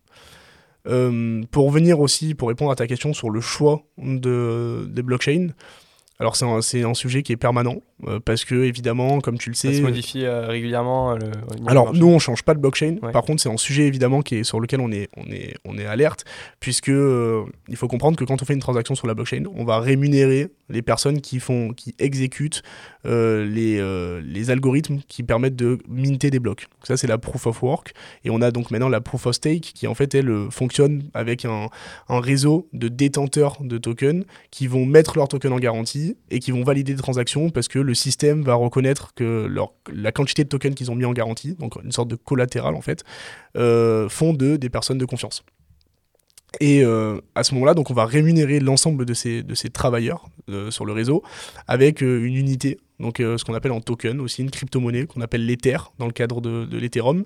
Euh, pour venir aussi, pour répondre à ta question sur le choix de, des blockchains, alors c'est un, un, sujet qui est permanent, euh, parce que évidemment, comme tu le sais... Ça se modifie euh, régulièrement. Le, alors nous, on change pas de blockchain. Par contre, c'est un sujet évidemment qui est, sur lequel on est, on est, on est alerte, puisque il faut comprendre que quand on fait une transaction sur la blockchain, on va rémunérer les personnes qui, font, qui exécutent les, les algorithmes qui permettent de minter des blocs. ça, c'est la proof of work. Et on a donc maintenant la proof of stake, qui en fait, elle fonctionne avec un, réseau de détenteurs de tokens qui vont mettre leurs tokens en garantie et qui vont valider des transactions parce que le système va reconnaître que leur, la quantité de tokens qu'ils ont mis en garantie, donc une sorte de collatéral en fait, euh, font d'eux des personnes de confiance. Et euh, à ce moment-là, donc on va rémunérer l'ensemble de ces, de ces travailleurs euh, sur le réseau avec une unité, donc ce qu'on appelle en token, aussi une crypto-monnaie qu'on appelle l'Ether dans le cadre de, de l'Ethereum.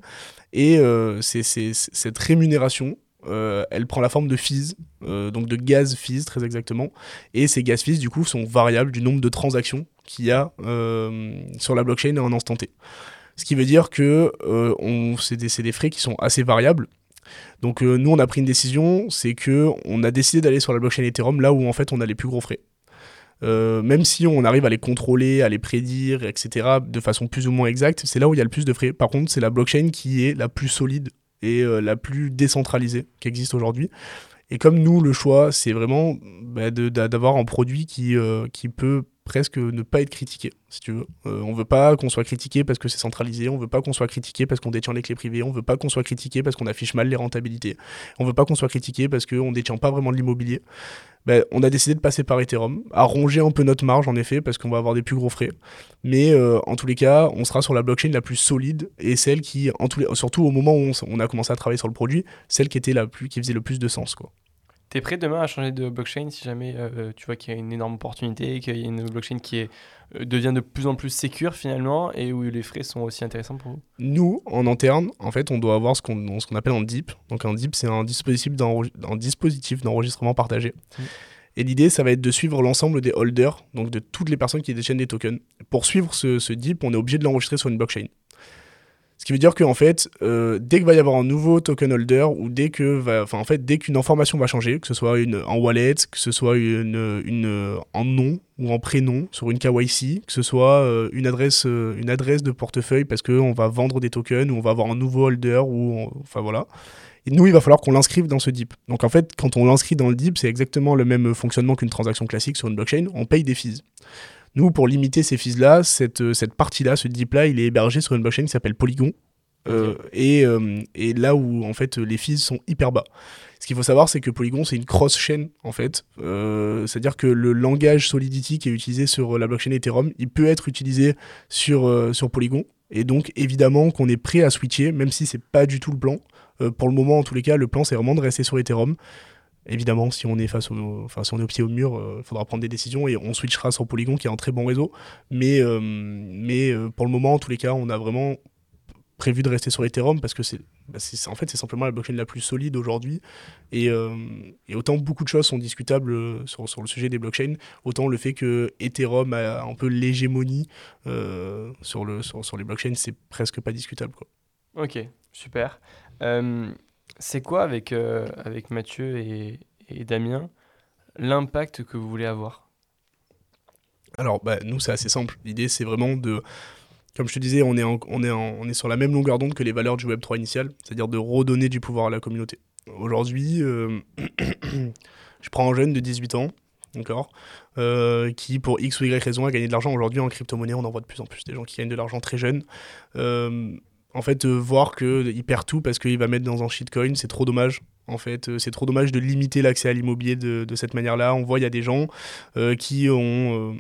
Et c'est cette rémunération euh, elle prend la forme de fees, euh, donc de gaz fees très exactement. Et ces gaz fees, du coup, sont variables du nombre de transactions qu'il y a euh, sur la blockchain à un instant T. Ce qui veut dire que c'est des, des, frais qui sont assez variables. Donc nous, on a pris une décision, c'est que on a décidé d'aller sur la blockchain Ethereum là où en fait on a les plus gros frais. même si on arrive à les contrôler, à les prédire, etc., de façon plus ou moins exacte, c'est là où il y a le plus de frais. Par contre, c'est la blockchain qui est la plus solide et euh, la plus décentralisée qui existe aujourd'hui. Et comme nous, le choix, c'est vraiment bah, d'avoir un produit qui, euh, qui peut presque ne pas être critiqué, si tu veux. Euh, on veut pas qu'on soit critiqué parce que c'est centralisé, on veut pas qu'on soit critiqué parce qu'on détient les clés privées, on veut pas qu'on soit critiqué parce qu'on affiche mal les rentabilités, on veut pas qu'on soit critiqué parce qu'on détient pas vraiment de l'immobilier. Ben, on a décidé de passer par Ethereum, à ronger un peu notre marge en effet, parce qu'on va avoir des plus gros frais. Mais euh, en tous les cas, on sera sur la blockchain la plus solide et celle qui, surtout au moment où on, a commencé à travailler sur le produit, celle qui était la plus, qui faisait le plus de sens, quoi. T'es prêt demain à changer de blockchain si jamais euh, tu vois qu'il y a une énorme opportunité, qu'il y a une blockchain qui est, euh, devient de plus en plus sécure finalement et où les frais sont aussi intéressants pour vous? Nous, en interne, en fait, on doit avoir ce qu'on ce qu'on appelle un DIP. Donc un DIP, c'est un dispositif d'enregistrement partagé. Mmh. Et l'idée, ça va être de suivre l'ensemble des holders, donc de toutes les personnes qui détiennent des tokens. Pour suivre ce, ce DIP, on est obligé de l'enregistrer sur une blockchain. Ce qui veut dire qu'en fait, euh, dès qu'il va y avoir un nouveau token holder ou dès que, enfin en fait, dès qu'une information va changer, que ce soit une, en wallet, que ce soit une, une, en nom ou en prénom sur une KYC, que ce soit euh, une adresse, euh, une adresse de portefeuille parce qu'on va vendre des tokens ou on va avoir un nouveau holder ou, enfin voilà. Nous, il va falloir qu'on l'inscrive dans ce DIP. Donc en fait, quand on l'inscrit dans le DIP, c'est exactement le même fonctionnement qu'une transaction classique sur une blockchain. On paye des fees. Nous, pour limiter ces fees-là, cette, euh, cette partie-là, ce DIP-là, il est hébergé sur une blockchain qui s'appelle Polygon. Euh, et, euh, et, là où en fait les fees sont hyper bas. Ce qu'il faut savoir, c'est que Polygon, c'est une cross-chain, en fait. C'est-à-dire que le langage Solidity qui est utilisé sur la blockchain Ethereum, il peut être utilisé sur, sur Polygon. Et donc, évidemment, qu'on est prêt à switcher, même si c'est pas du tout le plan. pour le moment, en tous les cas, le plan, c'est vraiment de rester sur Ethereum. Évidemment, si on est face au, enfin, si on est au pied au mur, il euh, faudra prendre des décisions et on switchera sur Polygon qui est un très bon réseau. Mais, euh, mais euh, pour le moment, en tous les cas, on a vraiment prévu de rester sur Ethereum parce que c'est, bah, en fait, c'est simplement la blockchain la plus solide aujourd'hui. Et, autant beaucoup de choses sont discutables sur, sur, le sujet des blockchains, autant le fait que Ethereum a un peu l'hégémonie sur, le, sur, sur, les blockchains, c'est presque pas discutable. Quoi. Ok, super. C'est quoi avec, euh, avec Mathieu et, Damien l'impact que vous voulez avoir? Alors, bah, nous, c'est assez simple. L'idée, c'est vraiment de. Comme je te disais, on est, on est, on est sur la même longueur d'onde que les valeurs du Web3 initial, c'est-à-dire de redonner du pouvoir à la communauté. Aujourd'hui, euh, je prends un jeune de 18 ans, d'accord, euh, qui, pour X ou Y raison, a gagné de l'argent. Aujourd'hui, en crypto-monnaie, on en voit de plus en plus des gens qui gagnent de l'argent très jeunes en fait, euh, voir qu'il perd tout parce qu'il va mettre dans un shitcoin, c'est trop dommage. En fait, euh, c'est trop dommage de limiter l'accès à l'immobilier de, cette manière-là. On voit, il y a des gens euh, qui ont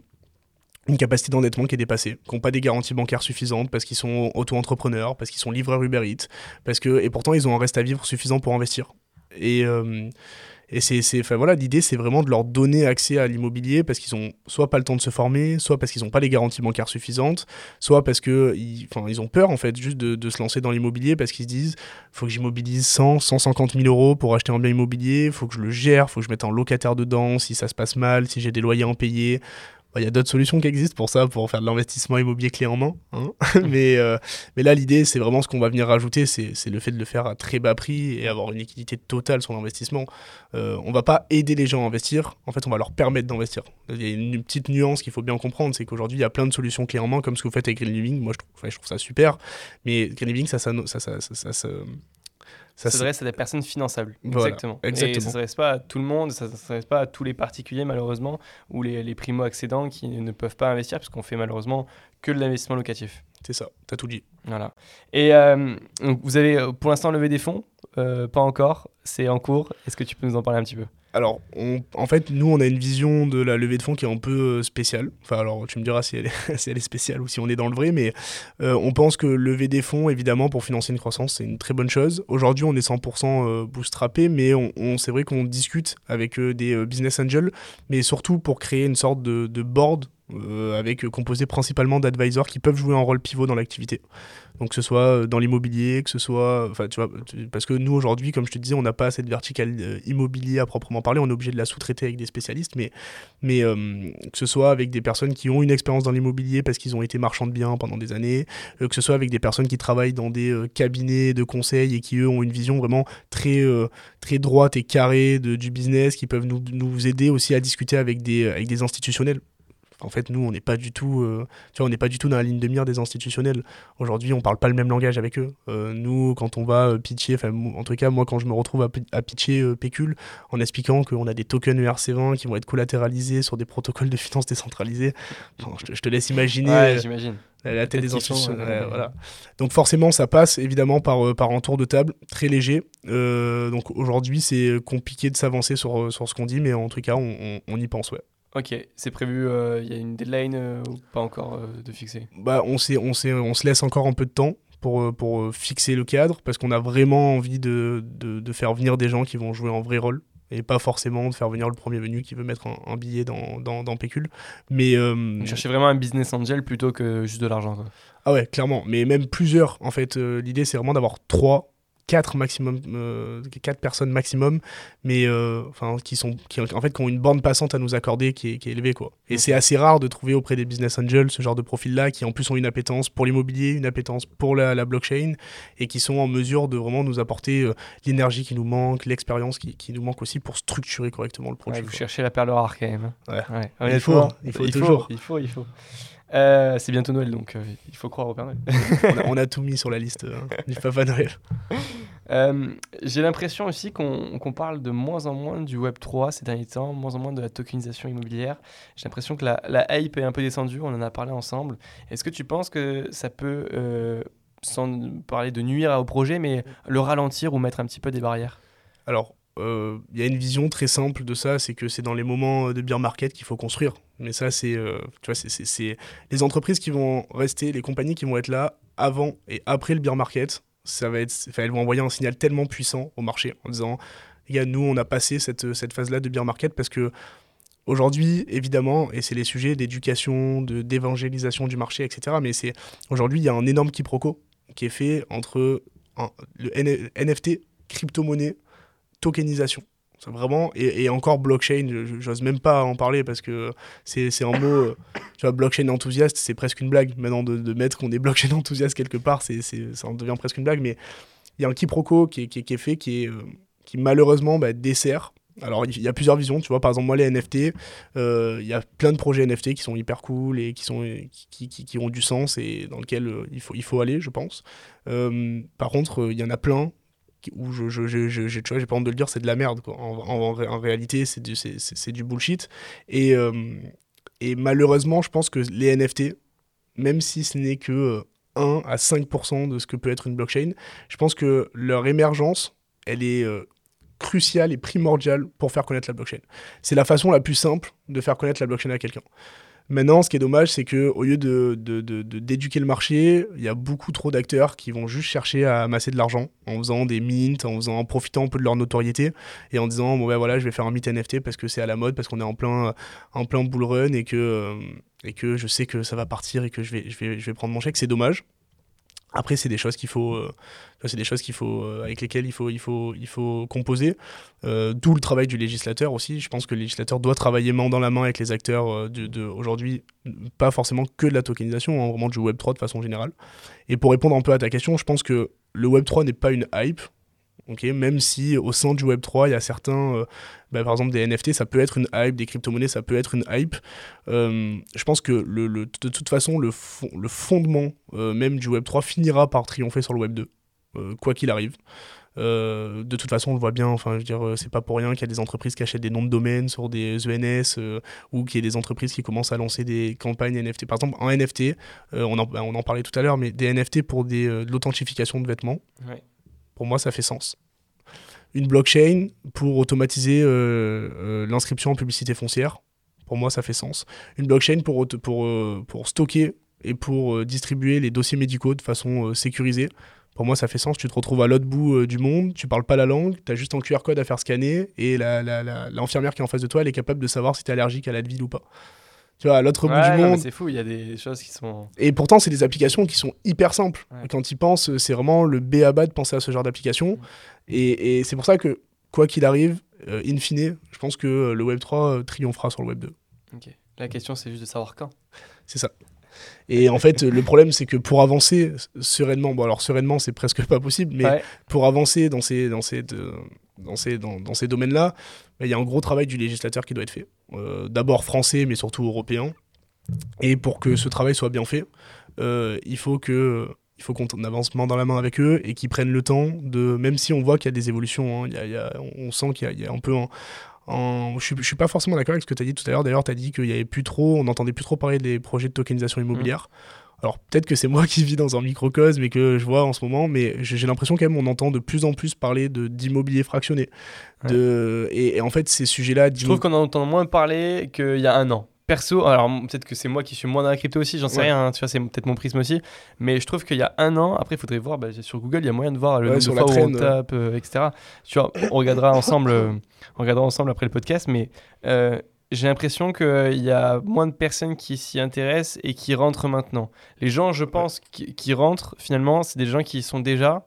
une capacité d'endettement qui est dépassée, qui n'ont pas des garanties bancaires suffisantes parce qu'ils sont auto-entrepreneurs, parce qu'ils sont livreurs Uber Eats, parce que, et pourtant ils ont un reste à vivre suffisant pour investir. Et c'est, enfin, voilà, l'idée, c'est vraiment de leur donner accès à l'immobilier parce qu'ils ont soit pas le temps de se former, soit parce qu'ils n'ont pas les garanties bancaires suffisantes, soit parce que ils, ils ont peur en fait juste de, de se lancer dans l'immobilier parce qu'ils se disent, faut que j'immobilise 100, 150 000 euros pour acheter un bien immobilier, faut que je le gère, faut que je mette un locataire dedans si ça se passe mal, si j'ai des loyers impayés. Bah, il y a d'autres solutions qui existent pour ça, pour faire de l'investissement immobilier clé en main. hein. mais, euh, mais là, l'idée, c'est vraiment ce qu'on va venir rajouter, c'est le fait de le faire à très bas prix et avoir une liquidité totale sur l'investissement. Euh, on va pas aider les gens à investir, en fait, on va leur permettre d'investir. Il y a une petite nuance qu'il faut bien comprendre, c'est qu'aujourd'hui, il y a plein de solutions clés en main, comme ce que vous faites avec Green Living. Moi, je trouve, je trouve ça super, mais Green Living, ça, ça, ça, ça, ça, ça, ça- Ça s'adresse à des personnes finançables. Voilà, exactement. exactement. Et ça s'adresse pas à tout le monde, ça s'adresse pas à tous les particuliers, malheureusement, ou les, les primo-accédants qui ne peuvent pas investir, puisqu'on fait malheureusement que de l'investissement locatif. c'est ça, t'as tout dit. Voilà. Et euh, donc vous avez euh, pour l'instant levé des fonds Euh, Pas encore, c'est en cours. Est-ce que tu peux nous en parler un petit peu? Alors, on- en fait, nous, on a une vision de la levée de fonds qui est un peu euh, spéciale. Enfin, alors, tu me diras si elle est, spéciale ou si on est dans le vrai, mais euh, on pense que lever des fonds, évidemment, pour financer une croissance, c'est une très bonne chose. Aujourd'hui, on est 100% euh, bootstrappé, mais on, on- c'est vrai qu'on discute avec des business angels, mais surtout pour créer une sorte de board euh, avec euh, composé principalement d'advisors qui peuvent jouer un rôle pivot dans l'activité. Donc que ce soit euh, dans l'immobilier, que ce soit, enfin tu vois, parce que nous aujourd'hui, comme je te disais, on n'a pas cette verticale euh, immobilier à proprement parler, on est obligé de la sous-traiter avec des spécialistes, mais, mais euh, que ce soit avec des personnes qui ont une expérience dans l'immobilier parce qu'ils ont été marchands de biens pendant des années, euh, que ce soit avec des personnes qui travaillent dans des euh, cabinets de conseil et qui eux ont une vision vraiment très euh, très droite et carrée de, du business, qui peuvent nous, nous aider aussi à discuter avec des avec des institutionnels. En fait, nous, on n'est pas du tout, euh, tu vois, on n'est pas du tout dans la ligne de mire des institutionnels. Aujourd'hui, on parle pas le même langage avec eux. Euh, nous, quand on va euh, pitcher, enfin, en tout cas, moi, quand je me retrouve à, pi- à pitcher Pécule, en expliquant qu'on a des tokens E ERC20 qui vont être collatéralisés sur des protocoles de finance décentralisés, enfin, je, te, je te laisse imaginer Ouais, j'imagine. la, la tête des ouais, voilà. Donc forcément, ça passe évidemment par, par un tour de table très léger. Donc aujourd'hui, c'est compliqué de s'avancer sur, sur ce qu'on dit, mais en tout cas, on, on- on y pense, ouais. Ok, c'est prévu, euh, il y a une deadline euh, ou pas encore euh, de fixer? Bah, on, on, on se laisse encore un peu de temps pour, pour fixer le cadre, parce qu'on a vraiment envie de, de, de faire venir des gens qui vont jouer un vrai rôle, et pas forcément de faire venir le premier venu qui veut mettre un, un billet dans, dans, dans Pécule. Mais, cherchez vraiment un business angel plutôt que juste de l'argent. Ah ouais, clairement. Mais même plusieurs, en fait. L'idée, c'est vraiment d'avoir trois, quatre maximum, euh, quatre personnes maximum, mais euh, enfin qui sont, qui en fait, qui ont une bande passante à nous accorder qui est, qui est élevée, quoi. Et c'est assez rare de trouver auprès des business angels ce genre de profil-là, qui en plus ont une appétence pour l'immobilier, une appétence pour la, la blockchain, et qui sont en mesure de vraiment nous apporter euh, l'énergie qui nous manque, l'expérience qui, qui nous manque aussi pour structurer correctement le produit. Ouais, vous quoi. cherchez la perle rare quand même. hein. Ouais. Ouais, Il faut, il faut toujours. Il faut, il faut. Euh, c'est bientôt Noël, donc euh, il faut croire au Père Noël. on, a, on a tout mis sur la liste hein, du Papa Noël. Euh, J'ai l'impression aussi qu'on parle de moins en moins du Web 3 ces derniers temps, moins en moins de la tokenisation immobilière. J'ai l'impression que la, la hype est un peu descendue, on en a parlé ensemble. Est-ce que tu penses que ça peut, sans parler de nuire au projet, mais le ralentir ou mettre un petit peu des barrières? Alors, il y a une vision très simple de ça, c'est que c'est dans les moments de beer market qu'il faut construire. Mais ça, c'est, euh, tu les entreprises qui vont rester, les compagnies qui vont être là avant et après le beer market. Ça va être, elles vont envoyer un signal tellement puissant au marché en disant, nous, on a passé cette, cette phase-là de beer market parce que aujourd'hui, évidemment, et c'est les sujets d'éducation, d'évangélisation du marché, etc. Mais c'est aujourd'hui, il y a un énorme quiproquo qui est fait entre le NFT, crypto-monnaie, tokenisation. Vraiment, et, encore blockchain, j'ose même pas en parler parce que c'est un mot, euh, tu vois, blockchain enthousiaste, c'est presque une blague. Maintenant, de, de mettre qu'on est blockchain enthousiaste quelque part, c'est ça en devient presque une blague, mais il y a un quiproquo qui est, qui est, fait, qui, est, euh, qui malheureusement bah, dessert. Alors, il y a plusieurs visions, tu vois, par exemple, moi, les NFT, euh, il y a plein de projets NFT qui sont hyper cool et qui, sont, qui, qui, ont du sens et dans lesquels il, faut, il faut aller, je pense. Par contre, il y en a plein où je, je, je, je- tu vois, j'ai pas honte de le dire, c'est de la merde. Quoi. En, en, en ré- en réalité, c'est du, c'est, c'est- du bullshit. Et, euh, et malheureusement, je pense que les NFT, même si ce n'est que euh, 1 à 5% de ce que peut être une blockchain, je pense que leur émergence, elle est euh, cruciale et primordiale pour faire connaître la blockchain. C'est la façon la plus simple de faire connaître la blockchain à quelqu'un. Maintenant, ce qui est dommage, c'est que au lieu de, d'éduquer le marché, il y a beaucoup trop d'acteurs qui vont juste chercher à amasser de l'argent en faisant des mints, en, en profitant un peu de leur notoriété et en disant bon ben voilà, je vais faire un mint NFT parce que c'est à la mode, parce qu'on est en plein, en plein bull run et que, que je sais que ça va partir et que je vais, je vais prendre mon chèque. C'est dommage. Après, c'est des choses qu'il faut, euh, c'est des choses qu'il faut, euh, avec lesquelles il faut, il faut, il faut composer. Euh, d'où le travail du législateur aussi. Je pense que le législateur doit travailler main dans la main avec les acteurs de, aujourd'hui, pas forcément que de la tokenisation, hein, vraiment du Web 3 de façon générale. Et pour répondre un peu à ta question, je pense que le Web 3 n'est pas une hype même si au sein du Web3, il y a certains, euh, bah, par exemple des NFT, ça peut être une hype, des crypto-monnaies, ça peut être une hype. Euh, je pense que le, de toute façon, le, fondement euh, même du Web3 finira par triompher sur le Web2, quoi qu'il arrive. de toute façon, on le voit bien, enfin, je veux dire, c'est pas pour rien qu'il y a des entreprises qui achètent des noms de domaine sur des ENS ou qu'il y ait des entreprises qui commencent à lancer des campagnes NFT. Par exemple, en NFT, on, en, bah, on en parlait tout à l'heure, mais des NFT pour de l'authentification de vêtements. Ouais pour moi, ça fait sens. Une blockchain pour automatiser euh, euh, l'inscription en publicité foncière, pour moi, ça fait sens. Une blockchain pour, pour, euh, pour stocker et pour distribuer les dossiers médicaux de façon sécurisée, pour moi, ça fait sens. Tu te retrouves à l'autre bout du monde, tu parles pas la langue, tu as juste un QR code à faire scanner et l'infirmière qui est en face de toi, elle est capable de savoir si tu es allergique à l'Advil ou pas tu vois, à l'autre bout du monde. C'est fou, il y a des choses qui sont. Et pourtant, c'est des applications qui sont hyper simples. Quand tu y penses, c'est vraiment le B à bas de penser à ce genre d'application. Et, et c'est pour ça que, quoi qu'il arrive, euh, in fine, je pense que le Web3 euh, triomphera sur le Web 2. Ok. La question, c'est juste de savoir quand. C'est ça. Et en fait, le problème, c'est que pour avancer sereinement, bon, alors sereinement, c'est presque pas possible, mais pour avancer dans ces, dans ces, dans ces, dans, dans ces domaines-là, bah, il y a un gros travail du législateur qui doit être fait. Euh, d'abord français, mais surtout européen. Et pour que ce travail soit bien fait, euh, il faut que il faut qu'on avance main dans la main avec eux et qu'ils prennent le temps de, même si on voit qu'il y a des évolutions, hein, y a, on sent qu'il y, a un peu je, suis, suis pas forcément d'accord avec ce que tu as dit tout à l'heure. D'ailleurs, tu as dit qu'il y avait plus trop, on n'entendait plus trop parler des projets de tokenisation immobilière. Alors peut-être que c'est moi qui vis dans un microcosme et que je vois en ce moment, mais j'ai l'impression quand même on entend de plus en plus parler d'immobilier fractionné. De, et, en fait, ces sujets-là... Je trouve qu'on en entend moins parler qu'il y a un an. Perso, alors peut-être que c'est moi qui suis moins dans la crypto aussi, j'en sais rien, hein, tu vois, c'est peut-être mon prisme aussi, mais je trouve qu'il y a un an, après il faudrait voir, bah, sur Google, il y a moyen de voir le nombre de fois où on tape, euh, etc. Tu vois, on regardera ensemble, euh, on regardera ensemble après le podcast, mais euh, j'ai l'impression qu'il y a moins de personnes qui s'y intéressent et qui rentrent maintenant. Les gens, je pense, qui, rentrent, finalement, c'est des gens qui sont déjà,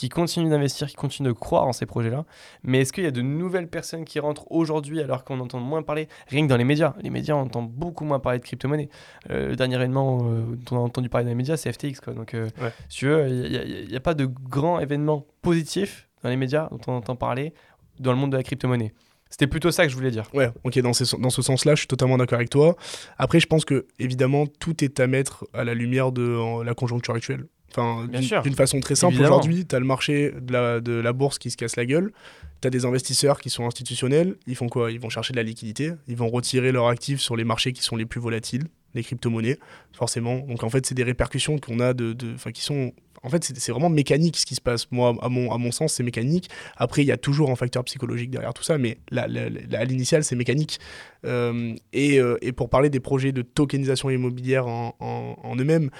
qui continuent d'investir, qui continuent de croire en ces projets-là. Mais est-ce qu'il y a de nouvelles personnes qui rentrent aujourd'hui alors qu'on entend moins parler, rien que dans les médias Les médias, on entend beaucoup moins parler de crypto-monnaie. Euh, le dernier événement euh, dont on a entendu parler dans les médias, c'est FTX. Quoi. Donc, euh, si tu veux, il n'y a, a, pas de grand événement positif dans les médias dont on entend parler dans le monde de la crypto-monnaie. C'était plutôt ça que je voulais dire. Ouais, ok, dans, dans ce sens-là, je suis totalement d'accord avec toi. Après, je pense que, évidemment, tout est à mettre à la lumière de la conjoncture actuelle. Enfin, d'une façon très simple, aujourd'hui, tu as le marché de la, de la bourse qui se casse la gueule. Tu as des investisseurs qui sont institutionnels. Ils font quoi? Ils vont chercher de la liquidité. Ils vont retirer leurs actifs sur les marchés qui sont les plus volatiles, les crypto-monnaies, forcément. Donc, en fait, c'est des répercussions qu'on a de, de qui sont en fait, c'est vraiment mécanique ce qui se passe. Moi, à mon, à mon sens, c'est mécanique. Après, il y a toujours un facteur psychologique derrière tout ça, mais à l'initial, c'est mécanique. Euh, euh, et, pour parler des projets de tokenisation immobilière en, eux-mêmes,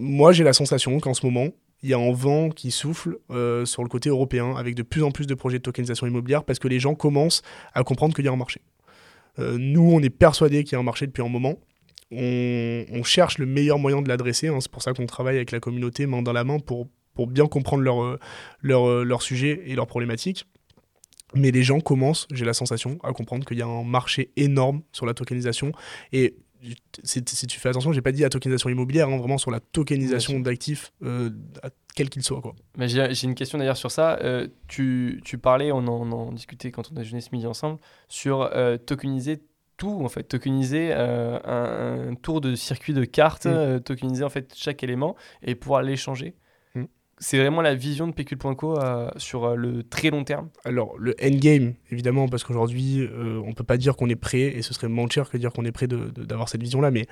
moi, j'ai la sensation qu'en ce moment, il y a un vent qui souffle euh, sur le côté européen avec de plus en plus de projets de tokenisation immobilière parce que les gens commencent à comprendre qu'il y a un marché. nous, on est persuadés qu'il y a un marché depuis un moment on, cherche le meilleur moyen de l'adresser. Hein. C'est pour ça qu'on travaille avec la communauté main dans la main pour, pour bien comprendre leur, euh, leur, euh, leur sujet et leurs problématiques. Mais les gens commencent, j'ai la sensation, à comprendre qu'il y a un marché énorme sur la tokenisation. Et si tu fais attention, j'ai pas dit la tokenisation immobilière, hein, vraiment sur la tokenisation d'actifs, euh, quel qu'il soit. J'ai une question d'ailleurs sur ça. tu, tu, parlais, on en, on discutait quand on a déjeuné ce midi ensemble, sur tokeniser tout, en fait, tokeniser euh, un, tour de circuit de cartes, mm. euh, tokeniser en fait chaque élément et pouvoir l'échanger. C'est vraiment la vision de Pecule.co euh, sur le très long terme. Alors, le endgame, évidemment, parce qu'aujourd'hui, on peut pas dire qu'on est prêt, et ce serait mentir que dire qu'on est prêt d'avoir cette vision-là, mais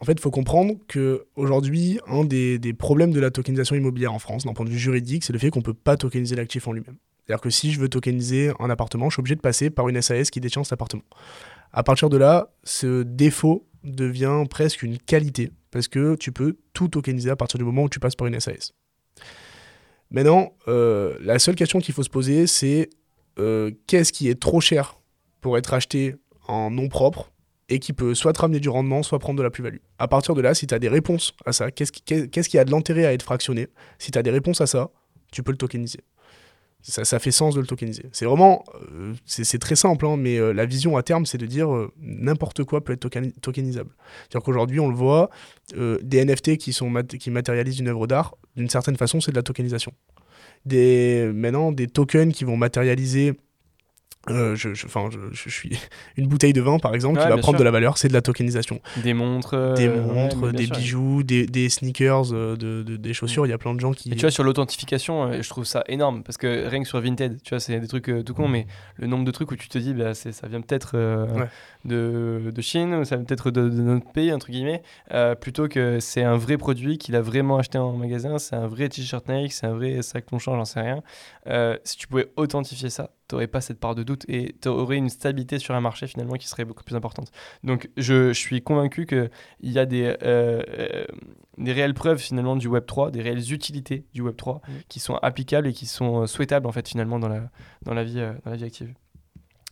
en fait, il faut comprendre qu'aujourd'hui, un des, des, problèmes de la tokenisation immobilière en France, d'un point de vue juridique, c'est le fait qu'on ne peut pas tokeniser l'actif en lui-même. C'est-à-dire que si je veux tokeniser un appartement, je suis obligé de passer par une SAS qui détient cet appartement. À partir de là, ce défaut devient presque une qualité parce que tu peux tout tokeniser à partir du moment où tu passes par une SAS. Maintenant, euh, la seule question qu'il faut se poser, c'est euh, qu'est-ce qui est trop cher pour être acheté en nom propre et qui peut soit te ramener du rendement, soit prendre de la plus-value? À partir de là, si tu as des réponses à ça, qu'est-ce qui, qu'est-ce qui a de l'intérêt à être fractionné? Si tu as des réponses à ça, tu peux le tokeniser. Ça, fait sens de le tokeniser. C'est vraiment, euh, c'est très simple, hein, mais euh, la vision à terme, c'est de dire euh, n'importe quoi peut être tokenisable. C'est-à-dire qu'aujourd'hui, on le voit, des NFT qui, sont qui matérialisent une œuvre d'art, d'une certaine façon, c'est de la tokenisation. Des, maintenant, des tokens qui vont matérialiser euh, je, je, je, suis une bouteille de vin par exemple qui va prendre de la valeur, c'est de la tokenisation. Des montres, euh, des montres, des bijoux, des, des, sneakers, euh, de, des chaussures. Il y a plein de gens qui. Et tu vois sur l'authentification, je trouve ça énorme parce que rien que sur Vinted, tu vois, c'est des trucs tout con, mais le nombre de trucs où tu te dis, bah, ça vient peut-être de, de, Chine ou ça vient peut-être de, notre pays entre guillemets, plutôt que c'est un vrai produit qu'il a vraiment acheté en magasin, c'est un vrai t-shirt Nike, c'est un vrai sac Longchamp, j'en sais rien. si tu pouvais authentifier ça tu n'aurais pas cette part de doute et tu aurais une stabilité sur un marché finalement qui serait beaucoup plus importante. Donc je, je suis convaincu qu'il y a des, euh, euh, des réelles preuves finalement du Web3, des réelles utilités du Web3 mmh. qui sont applicables et qui sont euh, souhaitables en fait finalement dans la, dans la, vie, dans la vie active.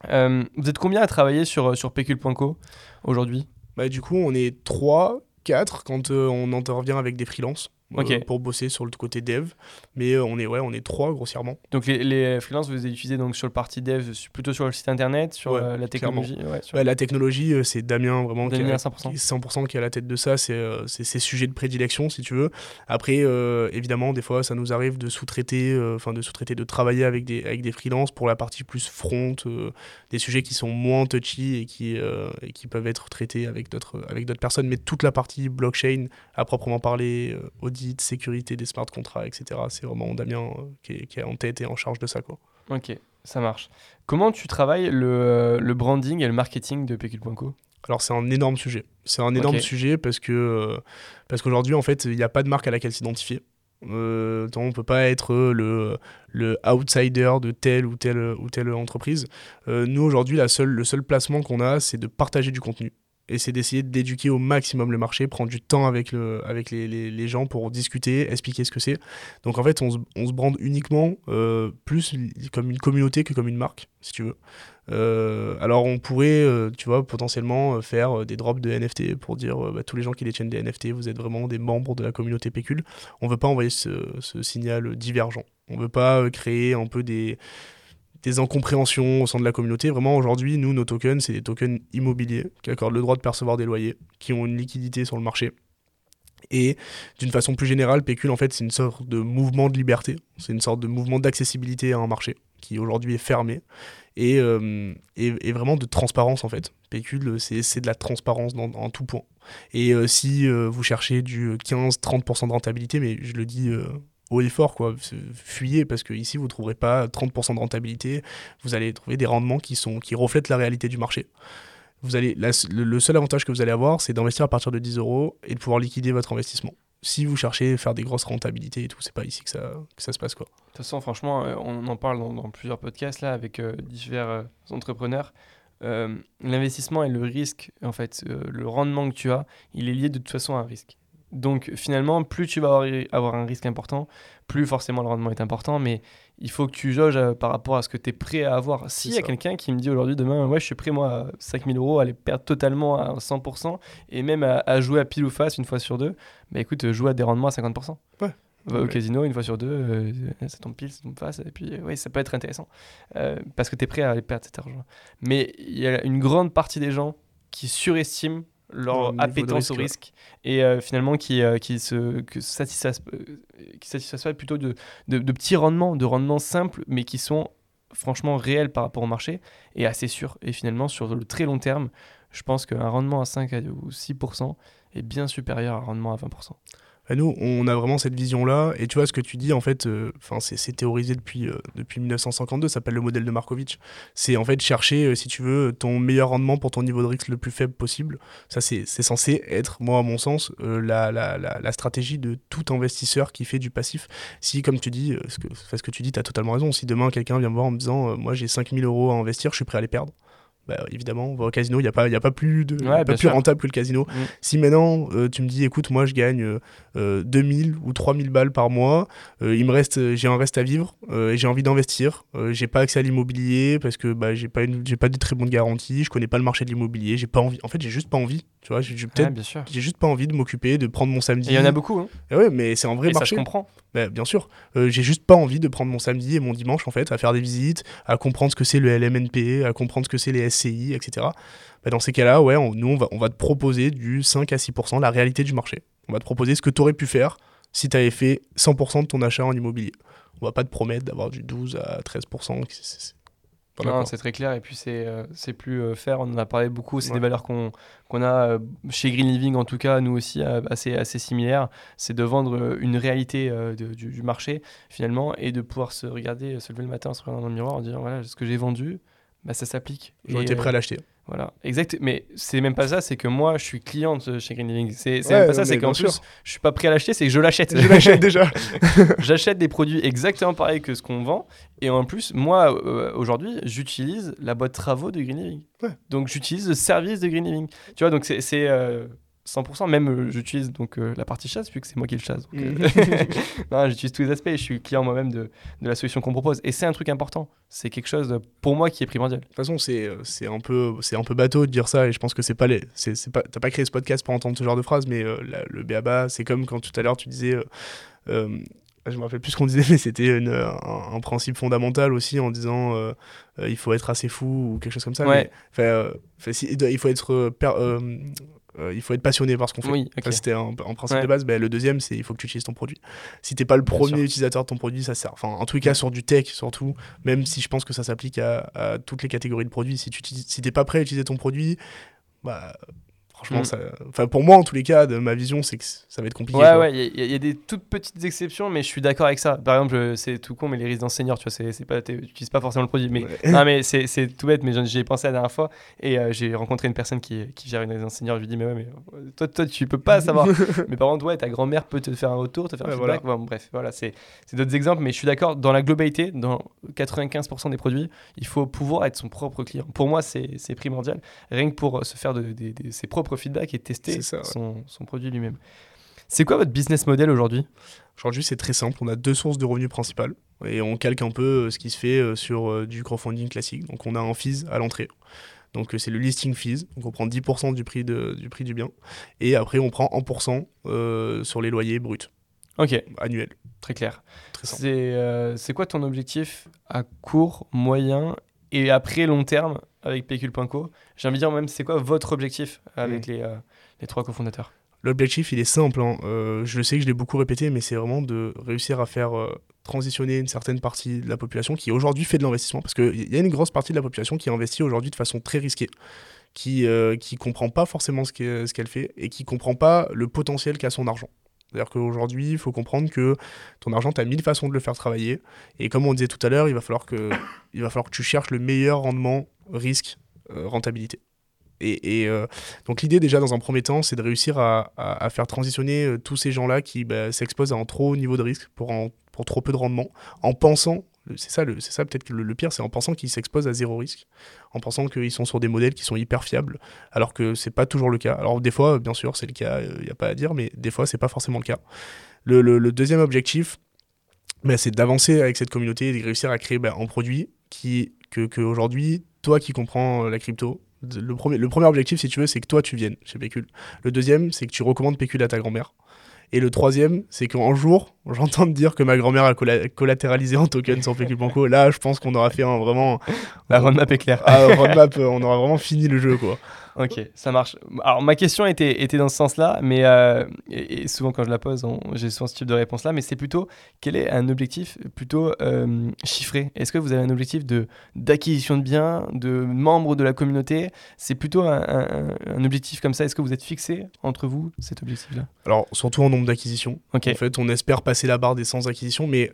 vous êtes combien à travailler sur, sur Pecul.co aujourd'hui? Bah, Du coup on est 3, 4 quand on intervient avec des freelances. Euh, pour bosser sur le côté dev. Mais euh, on est ouais, on est trois grossièrement. Donc les, les freelances, vous les utilisez donc sur le partie dev, plutôt sur le site internet, sur euh, la technologie. la technologie, c'est Damien vraiment qui, 100%. 100% qui est à la tête de ça. C'est ses sujets de prédilection, si tu veux. Après, évidemment, des fois, ça nous arrive de sous-traiter, enfin de sous-traiter, de travailler avec des avec des freelances pour la partie plus front, des sujets qui sont moins touchy et qui et qui peuvent être traités avec d'autres avec d'autres personnes. Mais toute la partie blockchain à proprement parler, au de sécurité des smart contracts, etc. C'est vraiment Damien euh, qui, est, en tête et en charge de ça. Quoi. Ok, ça marche. Comment tu travailles le, euh, le branding et le marketing de Pecul.co alors c'est un énorme sujet. C'est un énorme sujet parce que euh, parce qu'aujourd'hui en fait il n'y a pas de marque à laquelle s'identifier. Euh, on ne peut pas être le, le outsider de telle ou telle ou telle entreprise. nous aujourd'hui la seule, le seul placement qu'on a c'est de partager du contenu et c'est d'essayer d'éduquer au maximum le marché, prendre du temps avec, le, avec les, les, les gens pour discuter, expliquer ce que c'est. Donc en fait, on se, on se brande uniquement euh, plus comme une communauté que comme une marque, si tu veux. Euh, alors on pourrait, euh, tu vois, potentiellement faire des drops de NFT pour dire bah, tous les gens qui détiennent des NFT, vous êtes vraiment des membres de la communauté Pécule. On veut pas envoyer ce, ce signal divergent. On veut pas créer un peu des des incompréhensions au sein de la communauté. Vraiment, aujourd'hui, nous, nos tokens, c'est des tokens immobiliers qui accordent le droit de percevoir des loyers, qui ont une liquidité sur le marché. Et d'une façon plus générale, Pécule, en fait, c'est une sorte de mouvement de liberté. C'est une sorte de mouvement d'accessibilité à un marché qui aujourd'hui est fermé. Et, euh, et, vraiment de transparence, en fait. Pécule, c'est de la transparence dans, en tout point. Et euh, si euh, vous cherchez du 15-30% de rentabilité, mais je le dis haut et fort, quoi. Fuyez parce que ici vous trouverez pas 30% de rentabilité. Vous allez trouver des rendements qui sont qui reflètent la réalité du marché. Vous allez, le, seul avantage que vous allez avoir, c'est d'investir à partir de 10 euros et de pouvoir liquider votre investissement. Si vous cherchez à faire des grosses rentabilités et tout, c'est pas ici que ça, que ça se passe, quoi. De toute façon, franchement, euh, on en parle dans, plusieurs podcasts là avec euh, divers euh, entrepreneurs. L'investissement et le risque, en fait, le rendement que tu as, il est lié de toute façon à un risque. Donc finalement, plus tu vas avoir, un risque important, plus forcément le rendement est important, mais il faut que tu jauges euh, par rapport à ce que tu es prêt à avoir. S'il y a quelqu'un qui me dit aujourd'hui, demain, ouais, je suis prêt, moi, à 5000 euros, à les perdre totalement à 100%, et même à, jouer à pile ou face une fois sur deux, bah écoute, joue à des rendements à 50%. Ouais. Va au casino une fois sur deux, euh, ça tombe pile, ça tombe face, et puis oui, ça peut être intéressant. Euh, parce que tu es prêt à les perdre cet argent. Mais il y a une grande partie des gens qui surestiment leur appétence au risque et euh, finalement qui, euh, qui se que satisfassent, euh, qui plutôt de, de, petits rendements, de rendements simples mais qui sont franchement réels par rapport au marché et assez sûrs. Et finalement, sur le très long terme, je pense qu'un rendement à 5 ou 6% est bien supérieur à un rendement à 20%. Bah, nous, on a vraiment cette vision-là. Et tu vois, ce que tu dis, en fait, euh, enfin c'est théorisé depuis, euh, depuis 1952, ça s'appelle le modèle de Markovitch. C'est en fait chercher, euh, si tu veux, ton meilleur rendement pour ton niveau de risque le plus faible possible. Ça, c'est censé être, moi, à mon sens, la, la, la, stratégie de tout investisseur qui fait du passif. Si, comme tu dis, ce que, ce que tu dis, tu as totalement raison. Si demain, quelqu'un vient me voir en me disant, moi, j'ai 5000 euros à investir, je suis prêt à les perdre bah, évidemment, on va au casino, il n'y a, pas, y a pas plus, de, Ouais, pas bien plus sûr. rentable que le casino. Mm. Si maintenant euh, tu me dis, écoute, moi je gagne euh, euh, 2000 ou 3000 balles par mois, euh, il me reste, euh, j'ai un reste à vivre euh, et j'ai envie d'investir, euh, j'ai pas accès à l'immobilier parce que bah, j'ai pas, une- pas de très bonnes garanties, je connais pas le marché de l'immobilier, j'ai pas envie. En fait, j'ai juste pas envie, tu vois, j'ai Ouais, juste pas envie de m'occuper, de prendre mon samedi. Et il y en a beaucoup, hein. Eh ouais, mais c'est un vrai et ça marché. je comprends. Bah, bien sûr. Euh, j'ai juste pas envie de prendre mon samedi et mon dimanche en fait à faire des visites, à comprendre ce que c'est le LMNP, à comprendre ce que c'est les SCI, etc. Bah, dans ces cas-là, ouais, on- nous on va, on va te proposer du 5 à 6%, la réalité du marché. On va te proposer ce que tu aurais pu faire si tu avais fait 100% de ton achat en immobilier. On va pas te promettre d'avoir du 12 à 13%. c'est- c'est- c'est- Voilà, Non, c'est très clair et puis c'est euh, c'est plus euh, faire. On en a parlé beaucoup. C'est Ouais. des valeurs qu'on qu'on a euh, chez Green Living en tout cas, nous aussi euh, assez assez similaires. C'est de vendre euh, une réalité de- du, du marché finalement et de pouvoir se regarder, se lever le matin, se regarder dans le miroir en disant voilà ce que j'ai vendu, bah, ça s'applique. J'aurais été prêt à euh, l'acheter. Voilà, exact. Mais c'est même pas ça, c'est que moi, je suis cliente chez Green Living. C'est Ouais, même pas ça, c'est qu'en plus, je suis pas prêt à l'acheter, c'est que je l'achète. Je l'achète déjà. J'achète des produits exactement pareils que ce qu'on vend. Et en plus, moi, euh, aujourd'hui, j'utilise la boîte travaux de Green Living. Ouais. Donc, j'utilise le service de Green Living. Tu vois, donc c'est c'est, euh, 100%. Même, euh, j'utilise donc euh, la partie chasse, vu que c'est moi qui le chasse. Donc, euh, j'utilise tous les aspects. et Je suis client moi-même de, de la solution qu'on propose. Et c'est un truc important. C'est quelque chose, pour moi, qui est primordial. De toute façon, c'est c'est un peu c'est un peu bateau de dire ça et je pense que c'est pas les c'est c'est pas t'as pas créé ce podcast pour entendre ce genre de phrase mais euh, la- le BABA c'est comme quand tout à l'heure tu disais euh, euh, je me rappelle plus ce qu'on disait mais c'était une, un, un principe fondamental aussi en disant euh, euh, il faut être assez fou ou quelque chose comme ça Ouais. mais, euh, si- il faut être per- euh, il faut être passionné par ce qu'on fait Oui, c'était un, un principe Ouais. de base. Ben, le deuxième, c'est il faut que tu utilises ton produit. Si t'es pas le premier utilisateur de ton produit, ça sert. Enfin, en tout cas, sur du tech, surtout, même si je pense que ça s'applique à, à toutes les catégories de produits, si tu si t'es pas prêt à utiliser ton produit, bah. Franchement, Mm. ça... pour moi, en tous les cas, de ma vision, c'est que ça va être compliqué. Ouais, quoi. ouais, il y, a- il y a des toutes petites exceptions, mais je suis d'accord avec ça. Par exemple, c'est tout con, mais les résidences seniors, tu vois, c'est pas, tu n'utilises pas forcément le produit. Mais, Ouais. non, mais c'est tout bête, mais j'y ai pensé la dernière fois et euh, j'ai rencontré une personne qui, qui gère une résidence senior. Je lui dis, mais ouais, mais euh, toi, toi tu peux pas savoir. mais par contre, ouais, ta grand-mère peut te faire un retour, te faire un Ouais, feedback. Bon, bref, voilà, c'est d'autres exemples, mais je suis d'accord, dans la globalité, dans 95% des produits, il faut pouvoir être son propre client. Pour moi, c'est primordial, rien que pour se faire de, ses propres feedbacks et tester C'est ça, ouais. son, son produit lui-même. C'est quoi votre business model aujourd'hui? Aujourd'hui, c'est très simple. On a deux sources de revenus principales et on calque un peu euh, ce qui se fait euh, sur euh, du crowdfunding classique. Donc, on a un fees à l'entrée. Donc, c'est le listing fees. Donc, on prend 10% du prix, de- du prix du bien. Et après, on prend 1% euh, sur les loyers bruts Ok, annuels. très clair. C'est euh, c'est quoi ton objectif à court, moyen et après long terme? Avec Pécule.co J'ai envie de dire même, c'est quoi votre objectif avec les, euh, les trois cofondateurs? L'objectif, il est simple. hein. Euh, je le sais que je l'ai beaucoup répété, mais c'est vraiment de réussir à faire euh, transitionner une certaine partie de la population qui aujourd'hui fait de l'investissement. Parce qu'il y a une grosse partie de la population qui investit aujourd'hui de façon très risquée, qui euh, qui comprend pas forcément ce qu'elle fait et qui comprend pas le potentiel qu'a son argent. C'est-à-dire qu'aujourd'hui, il faut comprendre que ton argent, tu as mille façons de le faire travailler. Et comme on disait tout à l'heure, il, va falloir que- il va falloir que tu cherches le meilleur rendement, risque, euh, rentabilité. Et, euh, donc l'idée déjà dans un premier temps, c'est de réussir à, faire transitionner euh, tous ces gens-là qui bah, s'exposent à un trop haut niveau de risque pour trop peu de rendement, en pensant, c'est ça, c'est ça peut-être le, le pire, c'est en pensant qu'ils s'exposent à zéro risque, en pensant qu'ils sont sur des modèles qui sont hyper fiables, alors que c'est pas toujours le cas. Alors des fois, bien sûr, c'est le cas, il n'y a pas à dire, mais des fois, c'est pas forcément le cas. Le deuxième objectif, bah, c'est d'avancer avec cette communauté et de réussir à créer bah, un produit qui, que, que aujourd'hui, toi qui comprends euh, la crypto, le premier, le premier objectif, si tu veux, c'est que toi, tu viennes chez Pécule. Le deuxième, c'est que tu recommandes Pécule à ta grand-mère. Et le troisième, c'est qu'un jour, j'entends te dire que ma grand-mère a colla- collatéralisé en token sur Banco. Là, je pense qu'on aura fait un vraiment. La roadmap est claire. Ah, roadmap, euh, on aura vraiment fini le jeu, quoi. Ok, ça marche. Alors ma question était, était dans ce sens-là, mais euh, et, et souvent quand je la pose, j'ai souvent ce type de réponse-là, mais c'est plutôt quel est un objectif plutôt euh, chiffré? Est-ce que vous avez un objectif d'acquisition de biens, de membres de la communauté? C'est plutôt un, un- un objectif comme ça. Est-ce que vous êtes fixé entre vous cet objectif-là? Alors, surtout en nombre d'acquisitions. En fait, on espère passer la barre des 100 acquisitions, mais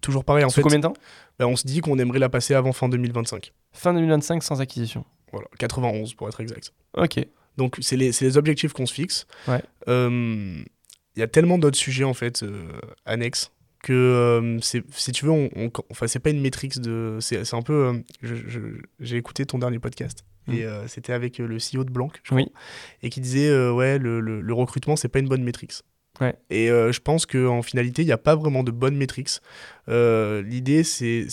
toujours pareil, en Sous fait, combien de temps? bah, on se dit qu'on aimerait la passer avant fin 2025. Fin 2025 sans acquisition. Voilà, 91 pour être exact. Ok. Donc, c'est les, les objectifs qu'on se fixe. Ouais. Euh, Il y a tellement d'autres sujets, en fait, euh, annexes, que euh, c'est si tu veux on, on- enfin c'est pas une métrique de c'est un peu euh, j'ai écouté ton dernier podcast Mm. et euh, c'était avec le CEO de Blanc je crois, Oui. et qui disait ouais le, le, le recrutement c'est pas une bonne métrique Et euh, je pense que en finalité il n'y a pas vraiment de bonne métrique Euh, l'idée c'est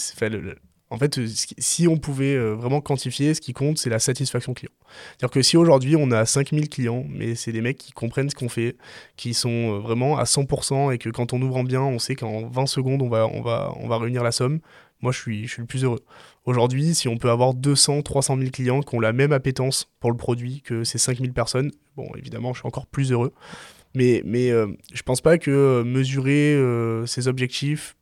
en fait, euh, si on pouvait euh, vraiment quantifier, ce qui compte, c'est la satisfaction client. C'est-à-dire que si aujourd'hui on a 5000 clients, mais c'est des mecs qui comprennent ce qu'on fait, qui sont vraiment à 100% et que quand on ouvre en bien, on sait qu'en 20 secondes, on va, on, va, on va réunir la somme, moi je suis, je suis le plus heureux. Aujourd'hui, si on peut avoir 200, 300 000 clients qui ont la même appétence pour le produit que ces 5000 personnes, bon, évidemment, je suis encore plus heureux. Mais, mais euh, je pense pas que euh, mesurer euh, ces objectifs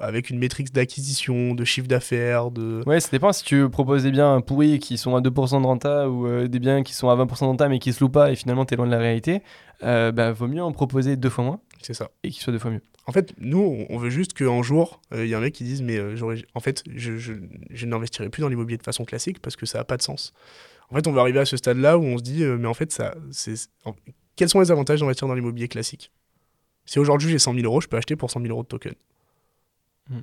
avec une métrique d'acquisition, de chiffre d'affaires, de... Ouais, ça dépend si tu proposes des biens pourris qui sont à 2% de renta ou euh, des biens qui sont à 20% de renta mais qui se louent pas et finalement t'es loin de la réalité, euh, bah, vaut mieux en proposer deux fois moins C'est ça. et qu'ils soient deux fois mieux. En fait, nous, on- veut juste qu'un jour, euh, il y a un mec qui dise, mais j'aurais, en fait, je, je, je n'investirai plus dans l'immobilier de façon classique parce que ça n'a pas de sens. En fait, on va arriver à ce stade-là où on se dit, mais en fait, ça, c'est, quels sont les avantages d'investir dans l'immobilier classique? Si aujourd'hui j'ai 100 000 euros, je peux acheter pour 100 000 euros de token. Hmm.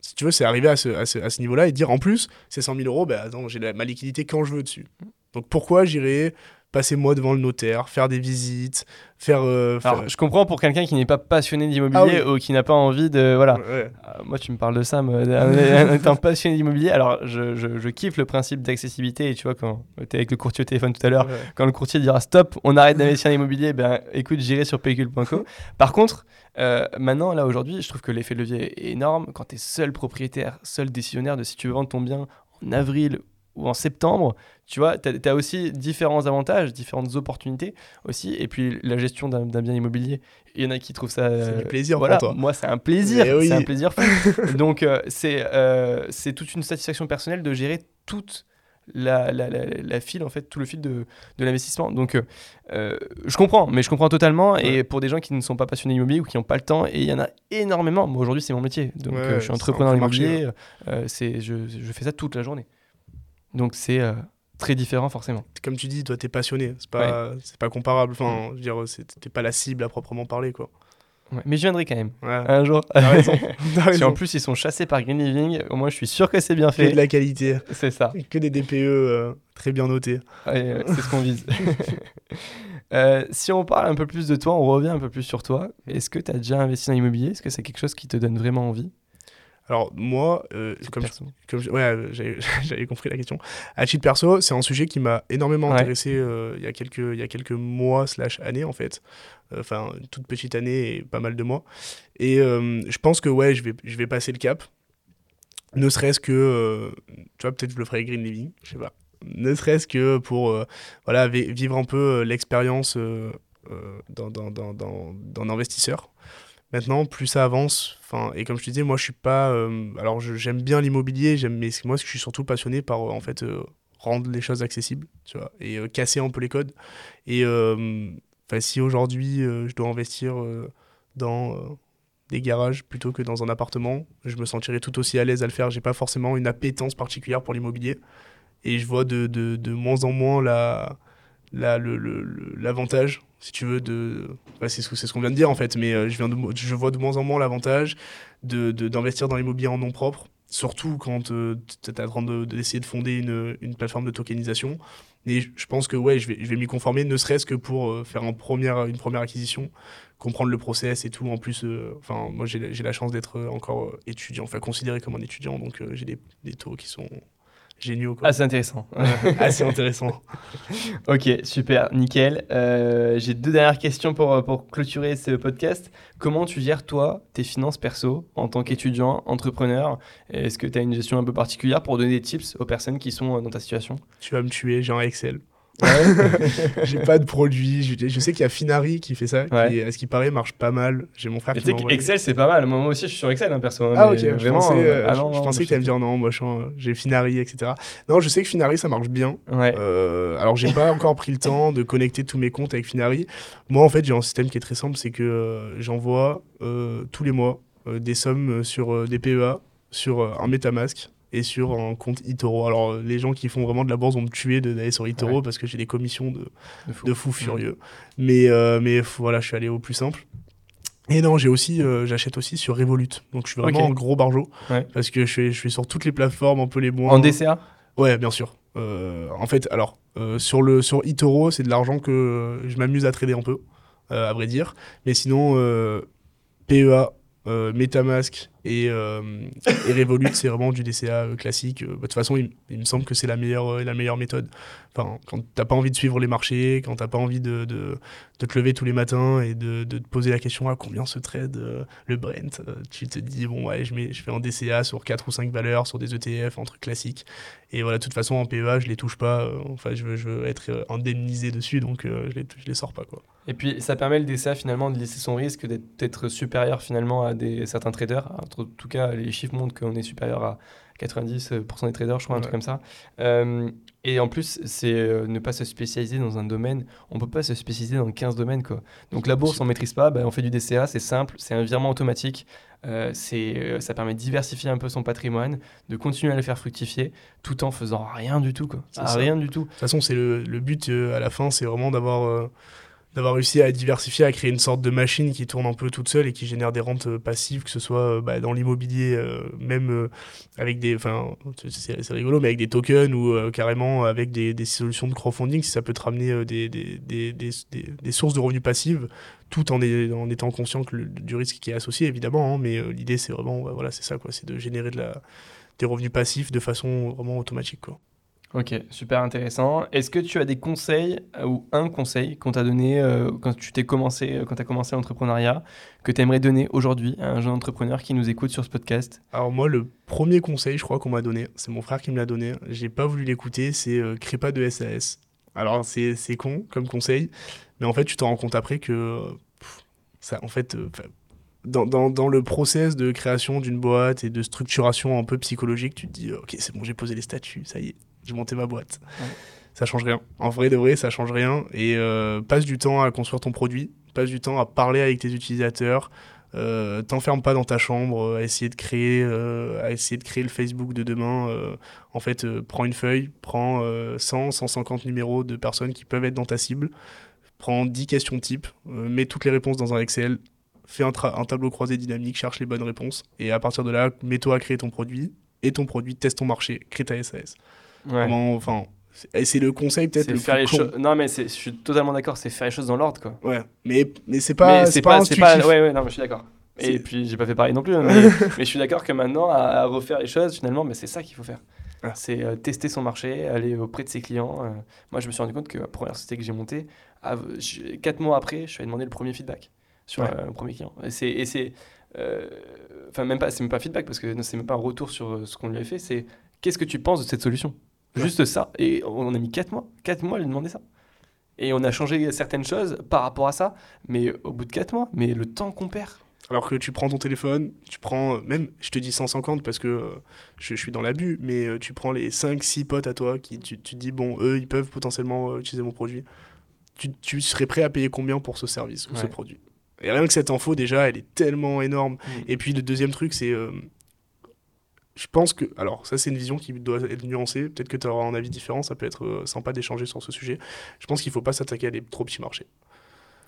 Si tu veux, c'est arriver à ce, à ce, à ce niveau-là et dire en plus, ces 100 000 euros, bah, j'ai ma liquidité quand je veux dessus. Donc pourquoi j'irai passer moi devant le notaire, faire des visites, faire. euh, faire- Alors, je comprends pour quelqu'un qui n'est pas passionné d'immobilier Ah ou qui n'a pas envie de. Voilà. Ouais. Euh, moi, tu me parles de ça, moi, d'un- étant passionné d'immobilier. Alors, je, je, je kiffe le principe d'accessibilité. Et tu vois, quand tu es avec le courtier au téléphone tout à l'heure, Ouais. quand le courtier dira stop, on arrête d'investir en immobilier, ben écoute, j'irai sur pécule.co. Par contre, euh, maintenant, là, aujourd'hui, je trouve que l'effet de levier est énorme. Quand tu es seul propriétaire, seul décisionnaire de si tu veux vendre ton bien en avril ou en septembre, tu vois, tu as, aussi différents avantages, différentes opportunités aussi. Et puis, la gestion d'un bien immobilier, il y en a qui trouvent ça. C'est du euh, plaisir voilà, pour toi. moi, c'est un plaisir. Oui. C'est un plaisir. Donc, euh, c'est euh, c'est toute une satisfaction personnelle de gérer toute la, la, la, la file, en fait, tout le fil de, de l'investissement. Donc, euh, euh, je comprends, mais je comprends totalement. Et pour des gens qui ne sont pas passionnés d'immobilier ou qui n'ont pas le temps, et il y en a énormément. Moi, aujourd'hui, c'est mon métier. Donc, Ouais, euh, je suis entrepreneur euh, c'est je, je fais ça toute la journée. Donc, c'est euh, très différent, forcément. comme tu dis, toi, t'es passionné. C'est pas, c'est pas comparable. Enfin, je veux dire, c'est- t'es pas la cible à proprement parler, quoi. Ouais. Mais je viendrai quand même, Ouais. un jour. T'as raison. T'as Si en raison. plus, ils sont chassés par Green Living, au moins, je suis sûr que c'est bien Que fait. de la qualité. C'est ça. Que des DPE euh, très bien notés. Ouais, c'est ce qu'on vise. Euh, si on parle un peu plus de toi, on revient un peu plus sur toi. Est-ce que tu as déjà investi dans l'immobilier? Est-ce que c'est quelque chose qui te donne vraiment envie? Alors, moi, euh, comme, je- perso comme je- ouais, euh, j'avais compris la question. À titre perso, c'est un sujet qui m'a énormément Ouais. intéressé euh, il, y a quelques, il y a quelques mois, slash années, en fait. Enfin, toute petite année et pas mal de mois. Et je pense que, ouais, je vais, je vais passer le cap. Ne serait-ce que, tu vois, peut-être je le ferai avec Green Living, je sais pas. Ne serait-ce que pour, voilà, vi- vivre un peu l'expérience d'un investisseur. Maintenant, plus ça avance, enfin, et comme je te disais, moi, je suis pas. euh, alors, j'aime bien l'immobilier, j'aime, mais moi, je suis surtout passionné par, euh, en fait, euh, rendre les choses accessibles, tu vois, et euh, casser un peu les codes. Et si aujourd'hui, je dois investir dans des garages plutôt que dans un appartement, je me sentirais tout aussi à l'aise à le faire. J'ai pas forcément une appétence particulière pour l'immobilier, et je vois de, de, de moins en moins la, l'avantage, si tu veux, de. c'est ce, qu'on vient de dire en fait, mais euh, je, viens de, je vois de moins en moins l'avantage de, de- d'investir dans l'immobilier en nom propre, surtout quand tu es en train de, d'essayer de fonder une, une plateforme de tokenisation. Et je pense que ouais, je vais, je vais m'y conformer, ne serait-ce que pour euh, faire un première, une première acquisition, comprendre le process et tout. En plus, euh, moi j'ai, la- chance d'être euh, encore euh, étudiant, enfin considéré comme un étudiant, donc euh, j'ai des, des taux qui sont géniaux. Quoi. Ah, c'est intéressant. assez intéressant. ok, super, nickel. Euh, J'ai deux dernières questions pour, pour clôturer ce podcast. Comment tu gères, toi, tes finances perso en tant qu'étudiant, entrepreneur? Est-ce que tu as une gestion un peu particulière pour donner des tips aux personnes qui sont euh, dans ta situation? Tu vas me tuer, j'ai un Excel. j'ai pas de produit. Je, je sais qu'il y a Finari qui fait ça, Ouais. qui, à ce qui paraît, marche pas mal. J'ai mon frère Et qui tu sais m'a qu'Excel, c'est pas mal. Moi aussi, je suis sur Excel, hein, perso. hein, Ah ok, je vraiment, pensais, euh, euh, ah je- non, je non, pensais que tu allais me dire non, moi j'ai Finari, etc. Non, je sais que Finari ça marche bien. Ouais. Euh, alors j'ai pas encore pris le temps de connecter tous mes comptes avec Finari. Moi en fait j'ai un système qui est très simple, c'est que euh, j'envoie euh, tous les mois euh, des sommes sur euh, des PEA, sur euh, un MetaMask et sur un compte eToro. Alors les gens qui font vraiment de la bourse vont me tuer d'aller sur eToro Ouais. parce que j'ai des commissions de, De fou. de fou furieux. Mais, euh, mais voilà, je suis allé au plus simple. Et non, j'ai aussi, euh, j'achète aussi sur Revolut. Donc je suis vraiment Ok. un gros barjo. Ouais. Parce que je suis, je suis sur toutes les plateformes, un peu les moins. En DCA Ouais, bien sûr. Euh, en fait, alors, euh, sur, le, sur eToro, c'est de l'argent que je m'amuse à trader un peu, à vrai dire. Mais sinon, PEA, Metamask et, euh, Revolut, c'est vraiment du DCA euh, classique. Bah, De toute façon, il, me semble que c'est la meilleure, euh, la meilleure méthode. Enfin, quand t'as pas envie de suivre les marchés, quand t'as pas envie de, te lever tous les matins et de, te poser la question à combien se trade euh, le Brent, tu te dis, bon, je, mets, je fais un DCA sur 4 ou 5 valeurs, sur des ETF, un truc classique. Et voilà, de toute façon, en PEA, je les touche pas. enfin, je veux, être indemnisé dessus, donc je, les, les sors pas, quoi. Et puis ça permet le DCA finalement de laisser son risque d'être supérieur finalement à certains traders. En tout- cas, les chiffres montrent qu'on est supérieur à 90% des traders, je crois, un truc comme ça. Euh, et en plus, c'est euh, ne pas se spécialiser dans un domaine. On peut pas se spécialiser dans 15 domaines. Quoi. Donc la bourse, on maîtrise pas, ben, on fait du DCA, c'est simple, c'est un virement automatique. Euh, c'est, ça permet de diversifier un peu son patrimoine, de continuer à le faire fructifier, tout en faisant rien du tout. Quoi. Ah, rien du tout. De toute façon, c'est le, le but à la fin, c'est vraiment d'avoir d'avoir réussi à diversifier, à créer une sorte de machine qui tourne un peu toute seule et qui génère des rentes euh, passives, que ce soit euh, bah, dans l'immobilier, euh, même avec des, enfin, c'est rigolo, mais avec des tokens ou euh, carrément avec des, des solutions de crowdfunding, si ça peut te ramener des, des, des, sources de revenus passifs, tout en, étant conscient que du risque qui est associé, évidemment. hein, mais l'idée, c'est vraiment, bah, voilà, c'est ça, quoi, c'est de générer de la, des revenus passifs de façon vraiment automatique, quoi. Ok, super intéressant. Est-ce que tu as des conseils euh, ou un conseil qu'on t'a donné euh, quand tu t'es commencé, euh, quand as commencé l'entrepreneuriat, que tu aimerais donner aujourd'hui à un jeune entrepreneur qui nous écoute sur ce podcast? Alors moi, le premier conseil, je crois qu'on m'a donné, c'est mon frère qui me l'a donné. J'ai pas voulu l'écouter, c'est euh, crée pas de SAS. Alors c'est con comme conseil, mais en fait tu te rends compte après que ça, en fait, dans, dans, dans le process de création d'une boîte et de structuration un peu psychologique, tu te dis ok c'est bon j'ai posé les statuts, ça y est, j'ai monté ma boîte. Ouais. Ça change rien. En vrai de vrai, ça change rien. Et euh, passe du temps à construire ton produit, passe du temps à parler avec tes utilisateurs, euh, t'enferme pas dans ta chambre euh, à essayer de créer euh, à essayer de créer le Facebook de demain en fait prends une feuille prends euh, 100 150 numéros de personnes qui peuvent être dans ta cible prends 10 questions type mets toutes les réponses dans un Excel fais un tableau croisé dynamique cherche les bonnes réponses et à partir de là mets-toi à créer ton produit et ton produit teste ton marché crée ta SAS Enfin c'est le conseil peut-être C'est le faire plus les choses. Non, mais je suis totalement d'accord, c'est faire les choses dans l'ordre, quoi. ouais mais mais c'est pas c'est pas, pas. instructif. Ouais, ouais, non, mais je suis d'accord. Et puis, j'ai pas fait pareil non plus, hein, mais, mais je suis d'accord que maintenant, à, à refaire les choses, finalement, mais c'est ça qu'il faut faire. Ah. C'est euh, tester son marché, aller auprès de ses clients. euh. moi, je me suis rendu compte que la première société que j'ai montée, je- quatre mois après, je suis allé demander le premier feedback sur Ouais. euh, un premier client. Et c'est. euh, Enfin, même pas, c'est même pas feedback parce que c'est même pas un retour sur euh, ce qu'on lui avait fait, c'est qu'est-ce que tu penses de cette solution? Juste ça. Et on a mis 4 mois. 4 mois à lui demander ça. Et on a changé certaines choses par rapport à ça, mais au bout de 4 mois. Mais le temps qu'on perd. Alors que tu prends ton téléphone, tu prends, euh, même, je te dis 150 parce que euh, je, je suis dans l'abus, mais euh, tu prends les 5-6 potes à toi qui, tu, tu te dis, bon, eux, ils peuvent potentiellement euh, utiliser mon produit. Tu, tu serais prêt à payer combien pour ce service ou ce produit? Et rien que cette info, déjà, elle est tellement énorme. Et puis le deuxième truc, c'est. Je pense que. Alors, ça, c'est une vision qui doit être nuancée. Peut-être que tu auras un avis différent. Ça peut être euh, sympa d'échanger sur ce sujet. Je pense qu'il faut pas s'attaquer à des trop petits marchés.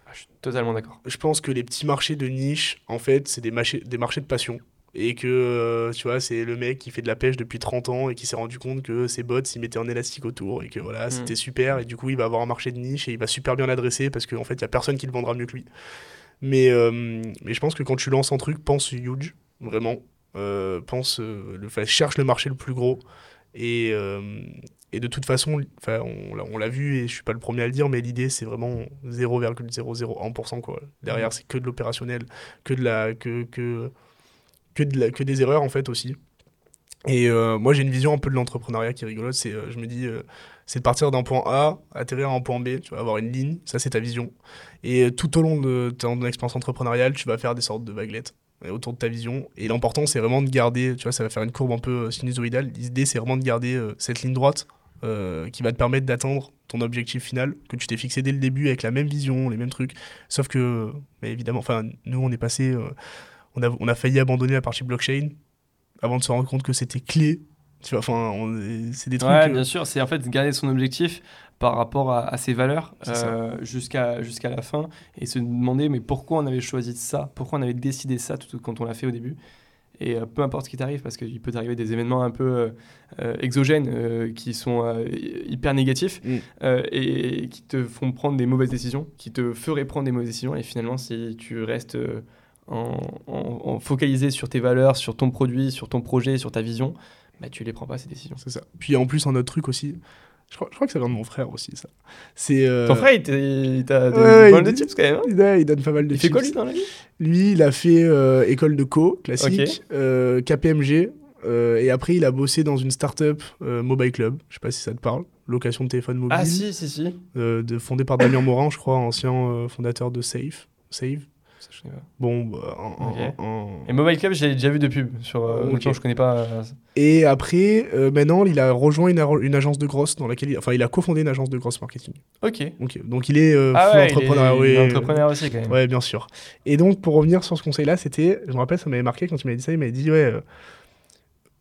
Ah, je suis totalement d'accord. Je pense que les petits marchés de niche, en fait, c'est des marchés, des marchés de passion. Et que, euh, tu vois, c'est le mec qui fait de la pêche depuis 30 ans et qui s'est rendu compte que ses bots, s'ils mettaient un élastique autour et que voilà, Mm. c'était super. Et du coup, il va avoir un marché de niche et il va super bien l'adresser parce qu'en fait, il n'y a personne qui le vendra mieux que lui. Mais, euh, mais je pense que quand tu lances un truc, pense huge, vraiment. Euh, pense, euh, le, cherche le marché le plus gros. Et, euh, et de toute façon, enfin, on, l'a- on l'a vu et je suis pas le premier à le dire, mais l'idée c'est vraiment 0,001%. Quoi. Derrière, c'est que de l'opérationnel, que, de la, que, que, que, de la, que des erreurs en fait aussi. Et euh, moi j'ai une vision un peu de l'entrepreneuriat qui est rigolote. C'est, euh, je me dis, euh, c'est de partir d'un point A, atterrir à un point B, tu vas avoir une ligne, ça c'est ta vision. Et tout au long de ton expérience entrepreneuriale, tu vas faire des sortes de vaguelettes autour de ta vision. Et l'important, c'est vraiment de garder, tu vois, ça va faire une courbe un peu euh, sinusoïdale. L'idée, c'est vraiment de garder euh, cette ligne droite euh, qui va te permettre d'atteindre ton objectif final que tu t'es fixé dès le début avec la même vision, les mêmes trucs. Sauf que, mais évidemment, enfin, nous, on est passé, euh, on, a, on a failli abandonner la partie blockchain avant de se rendre compte que c'était clé Tu vois, enfin, c'est des trucs. Ouais, euh, bien sûr, c'est en fait garder son objectif par rapport à, à ses valeurs euh, jusqu'à jusqu'à la fin et se demander mais pourquoi on avait choisi ça, pourquoi on avait décidé ça tout quand on l'a fait au début? Et euh, peu importe ce qui t'arrive, parce qu'il peut t'arriver des événements un peu euh, exogènes qui sont hyper négatifs Mm. et qui te font prendre des mauvaises décisions, qui te feraient prendre des mauvaises décisions. Et finalement, si tu restes en, en- en focalisé sur tes valeurs, sur ton produit, sur ton projet, sur ta vision, bah, tu les prends pas ces décisions. C'est ça. Puis en plus, un autre truc aussi. Je crois, je crois que ça vient de mon frère aussi, ça. C'est. euh, Ton frère, il t'a- il donné ouais, pas mal il- de tips quand même. hein il, il donne pas mal de il fait quoi lui tips. dans la vie? Lui, il a fait euh, école de co, classique, euh, KPMG. euh, et après, il a bossé dans une start-up Mobile Club. Je sais pas si ça te parle. Location de téléphone mobile. Ah si, si, si. de, fondé par Damien Morin, je crois, ancien fondateur de Safe. Save. Ça, je connais pas. Bon, bah, un- un- Ok. un- Et Mobile Club, j'ai déjà vu de pub. Sur, euh, Ok. autant je connais pas. euh, Et après, euh, maintenant, il a rejoint une, agence de grosse dans laquelle il... Enfin, il a cofondé une agence de grosse marketing. Ok. Ok, Donc, il est euh, Ah ouais, entrepreneur. il est oui. entrepreneur aussi quand même. Ouais, bien sûr. Et donc, pour revenir sur ce conseil-là, c'était, je me rappelle, ça m'avait marqué quand il m'avait dit ça, il m'avait dit, ouais, euh,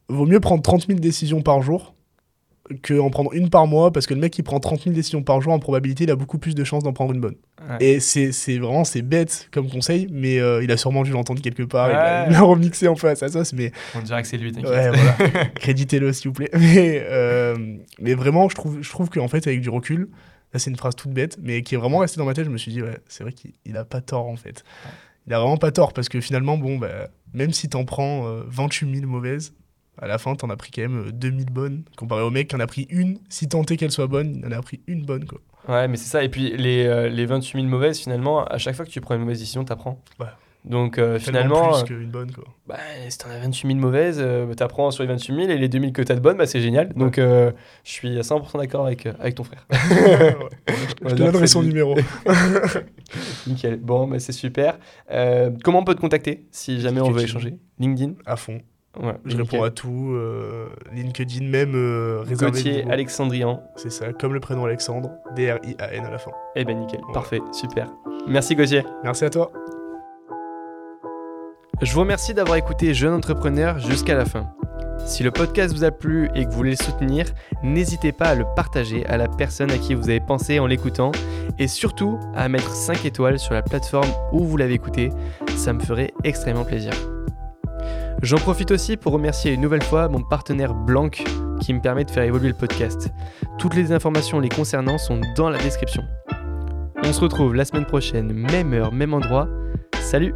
vaut mieux prendre 30 000 décisions par jour que en prendre une par mois, parce que le mec qui prend 30 000 décisions par jour, en probabilité, il a beaucoup plus de chances d'en prendre une bonne. Ouais. Et c'est vraiment, c'est bête comme conseil, mais euh, il a sûrement dû l'entendre quelque part, Ouais. il l'a remixé un peu à sa sauce, mais On dirait que c'est lui, t'inquiète. ouais, voilà, créditez-le s'il vous plaît. Mais, euh, mais vraiment, je trouve, je trouve qu'en fait, avec du recul, là c'est une phrase toute bête, mais qui est vraiment restée dans ma tête, je me suis dit, ouais, c'est vrai qu'il il a pas tort en fait. Il a vraiment pas tort, parce que finalement, bon, bah, même si t'en prends euh, 28 000 mauvaises, à la fin, t'en as pris quand même euh, 2000 bonnes, comparé au mec qui en a pris une, si est qu'elle soit bonne, il en a pris une bonne, quoi. Ouais, mais c'est ça. Et puis les, euh, les 28 000 mauvaises, finalement, à chaque fois que tu prends une mauvaise décision, t'apprends. Ouais. Donc euh, finalement, euh, plus qu'une bonne, quoi. bah, si t'en as 28 000 mauvaises, euh, t'apprends sur les 28 000 et les 2000 que t'as de bonnes, bah, c'est génial. Donc euh, je suis à 100% d'accord avec, euh, avec ton frère. Ouais. Je te donnerai son numéro. Nickel. Bon, bah, c'est super. Euh, comment on peut te contacter si jamais on veut échanger? LinkedIn? À fond. Ouais, Je nickel. réponds à tout. euh, LinkedIn même euh, réservé. Gauthier. Alexandrian. C'est ça, comme le prénom Alexandre, D-R-I-A-N à la fin. Eh ben nickel, Ouais. parfait, super. Merci Gauthier. Merci à toi. Je vous remercie d'avoir écouté Jeune Entrepreneur jusqu'à la fin. Si le podcast vous a plu et que vous voulez le soutenir, n'hésitez pas à le partager à la personne à qui vous avez pensé en l'écoutant et surtout à mettre 5 étoiles sur la plateforme où vous l'avez écouté, ça me ferait extrêmement plaisir. J'en profite aussi pour remercier une nouvelle fois mon partenaire Blanc qui me permet de faire évoluer le podcast. Toutes les informations les concernant sont dans la description. On se retrouve la semaine prochaine, même heure, même endroit. Salut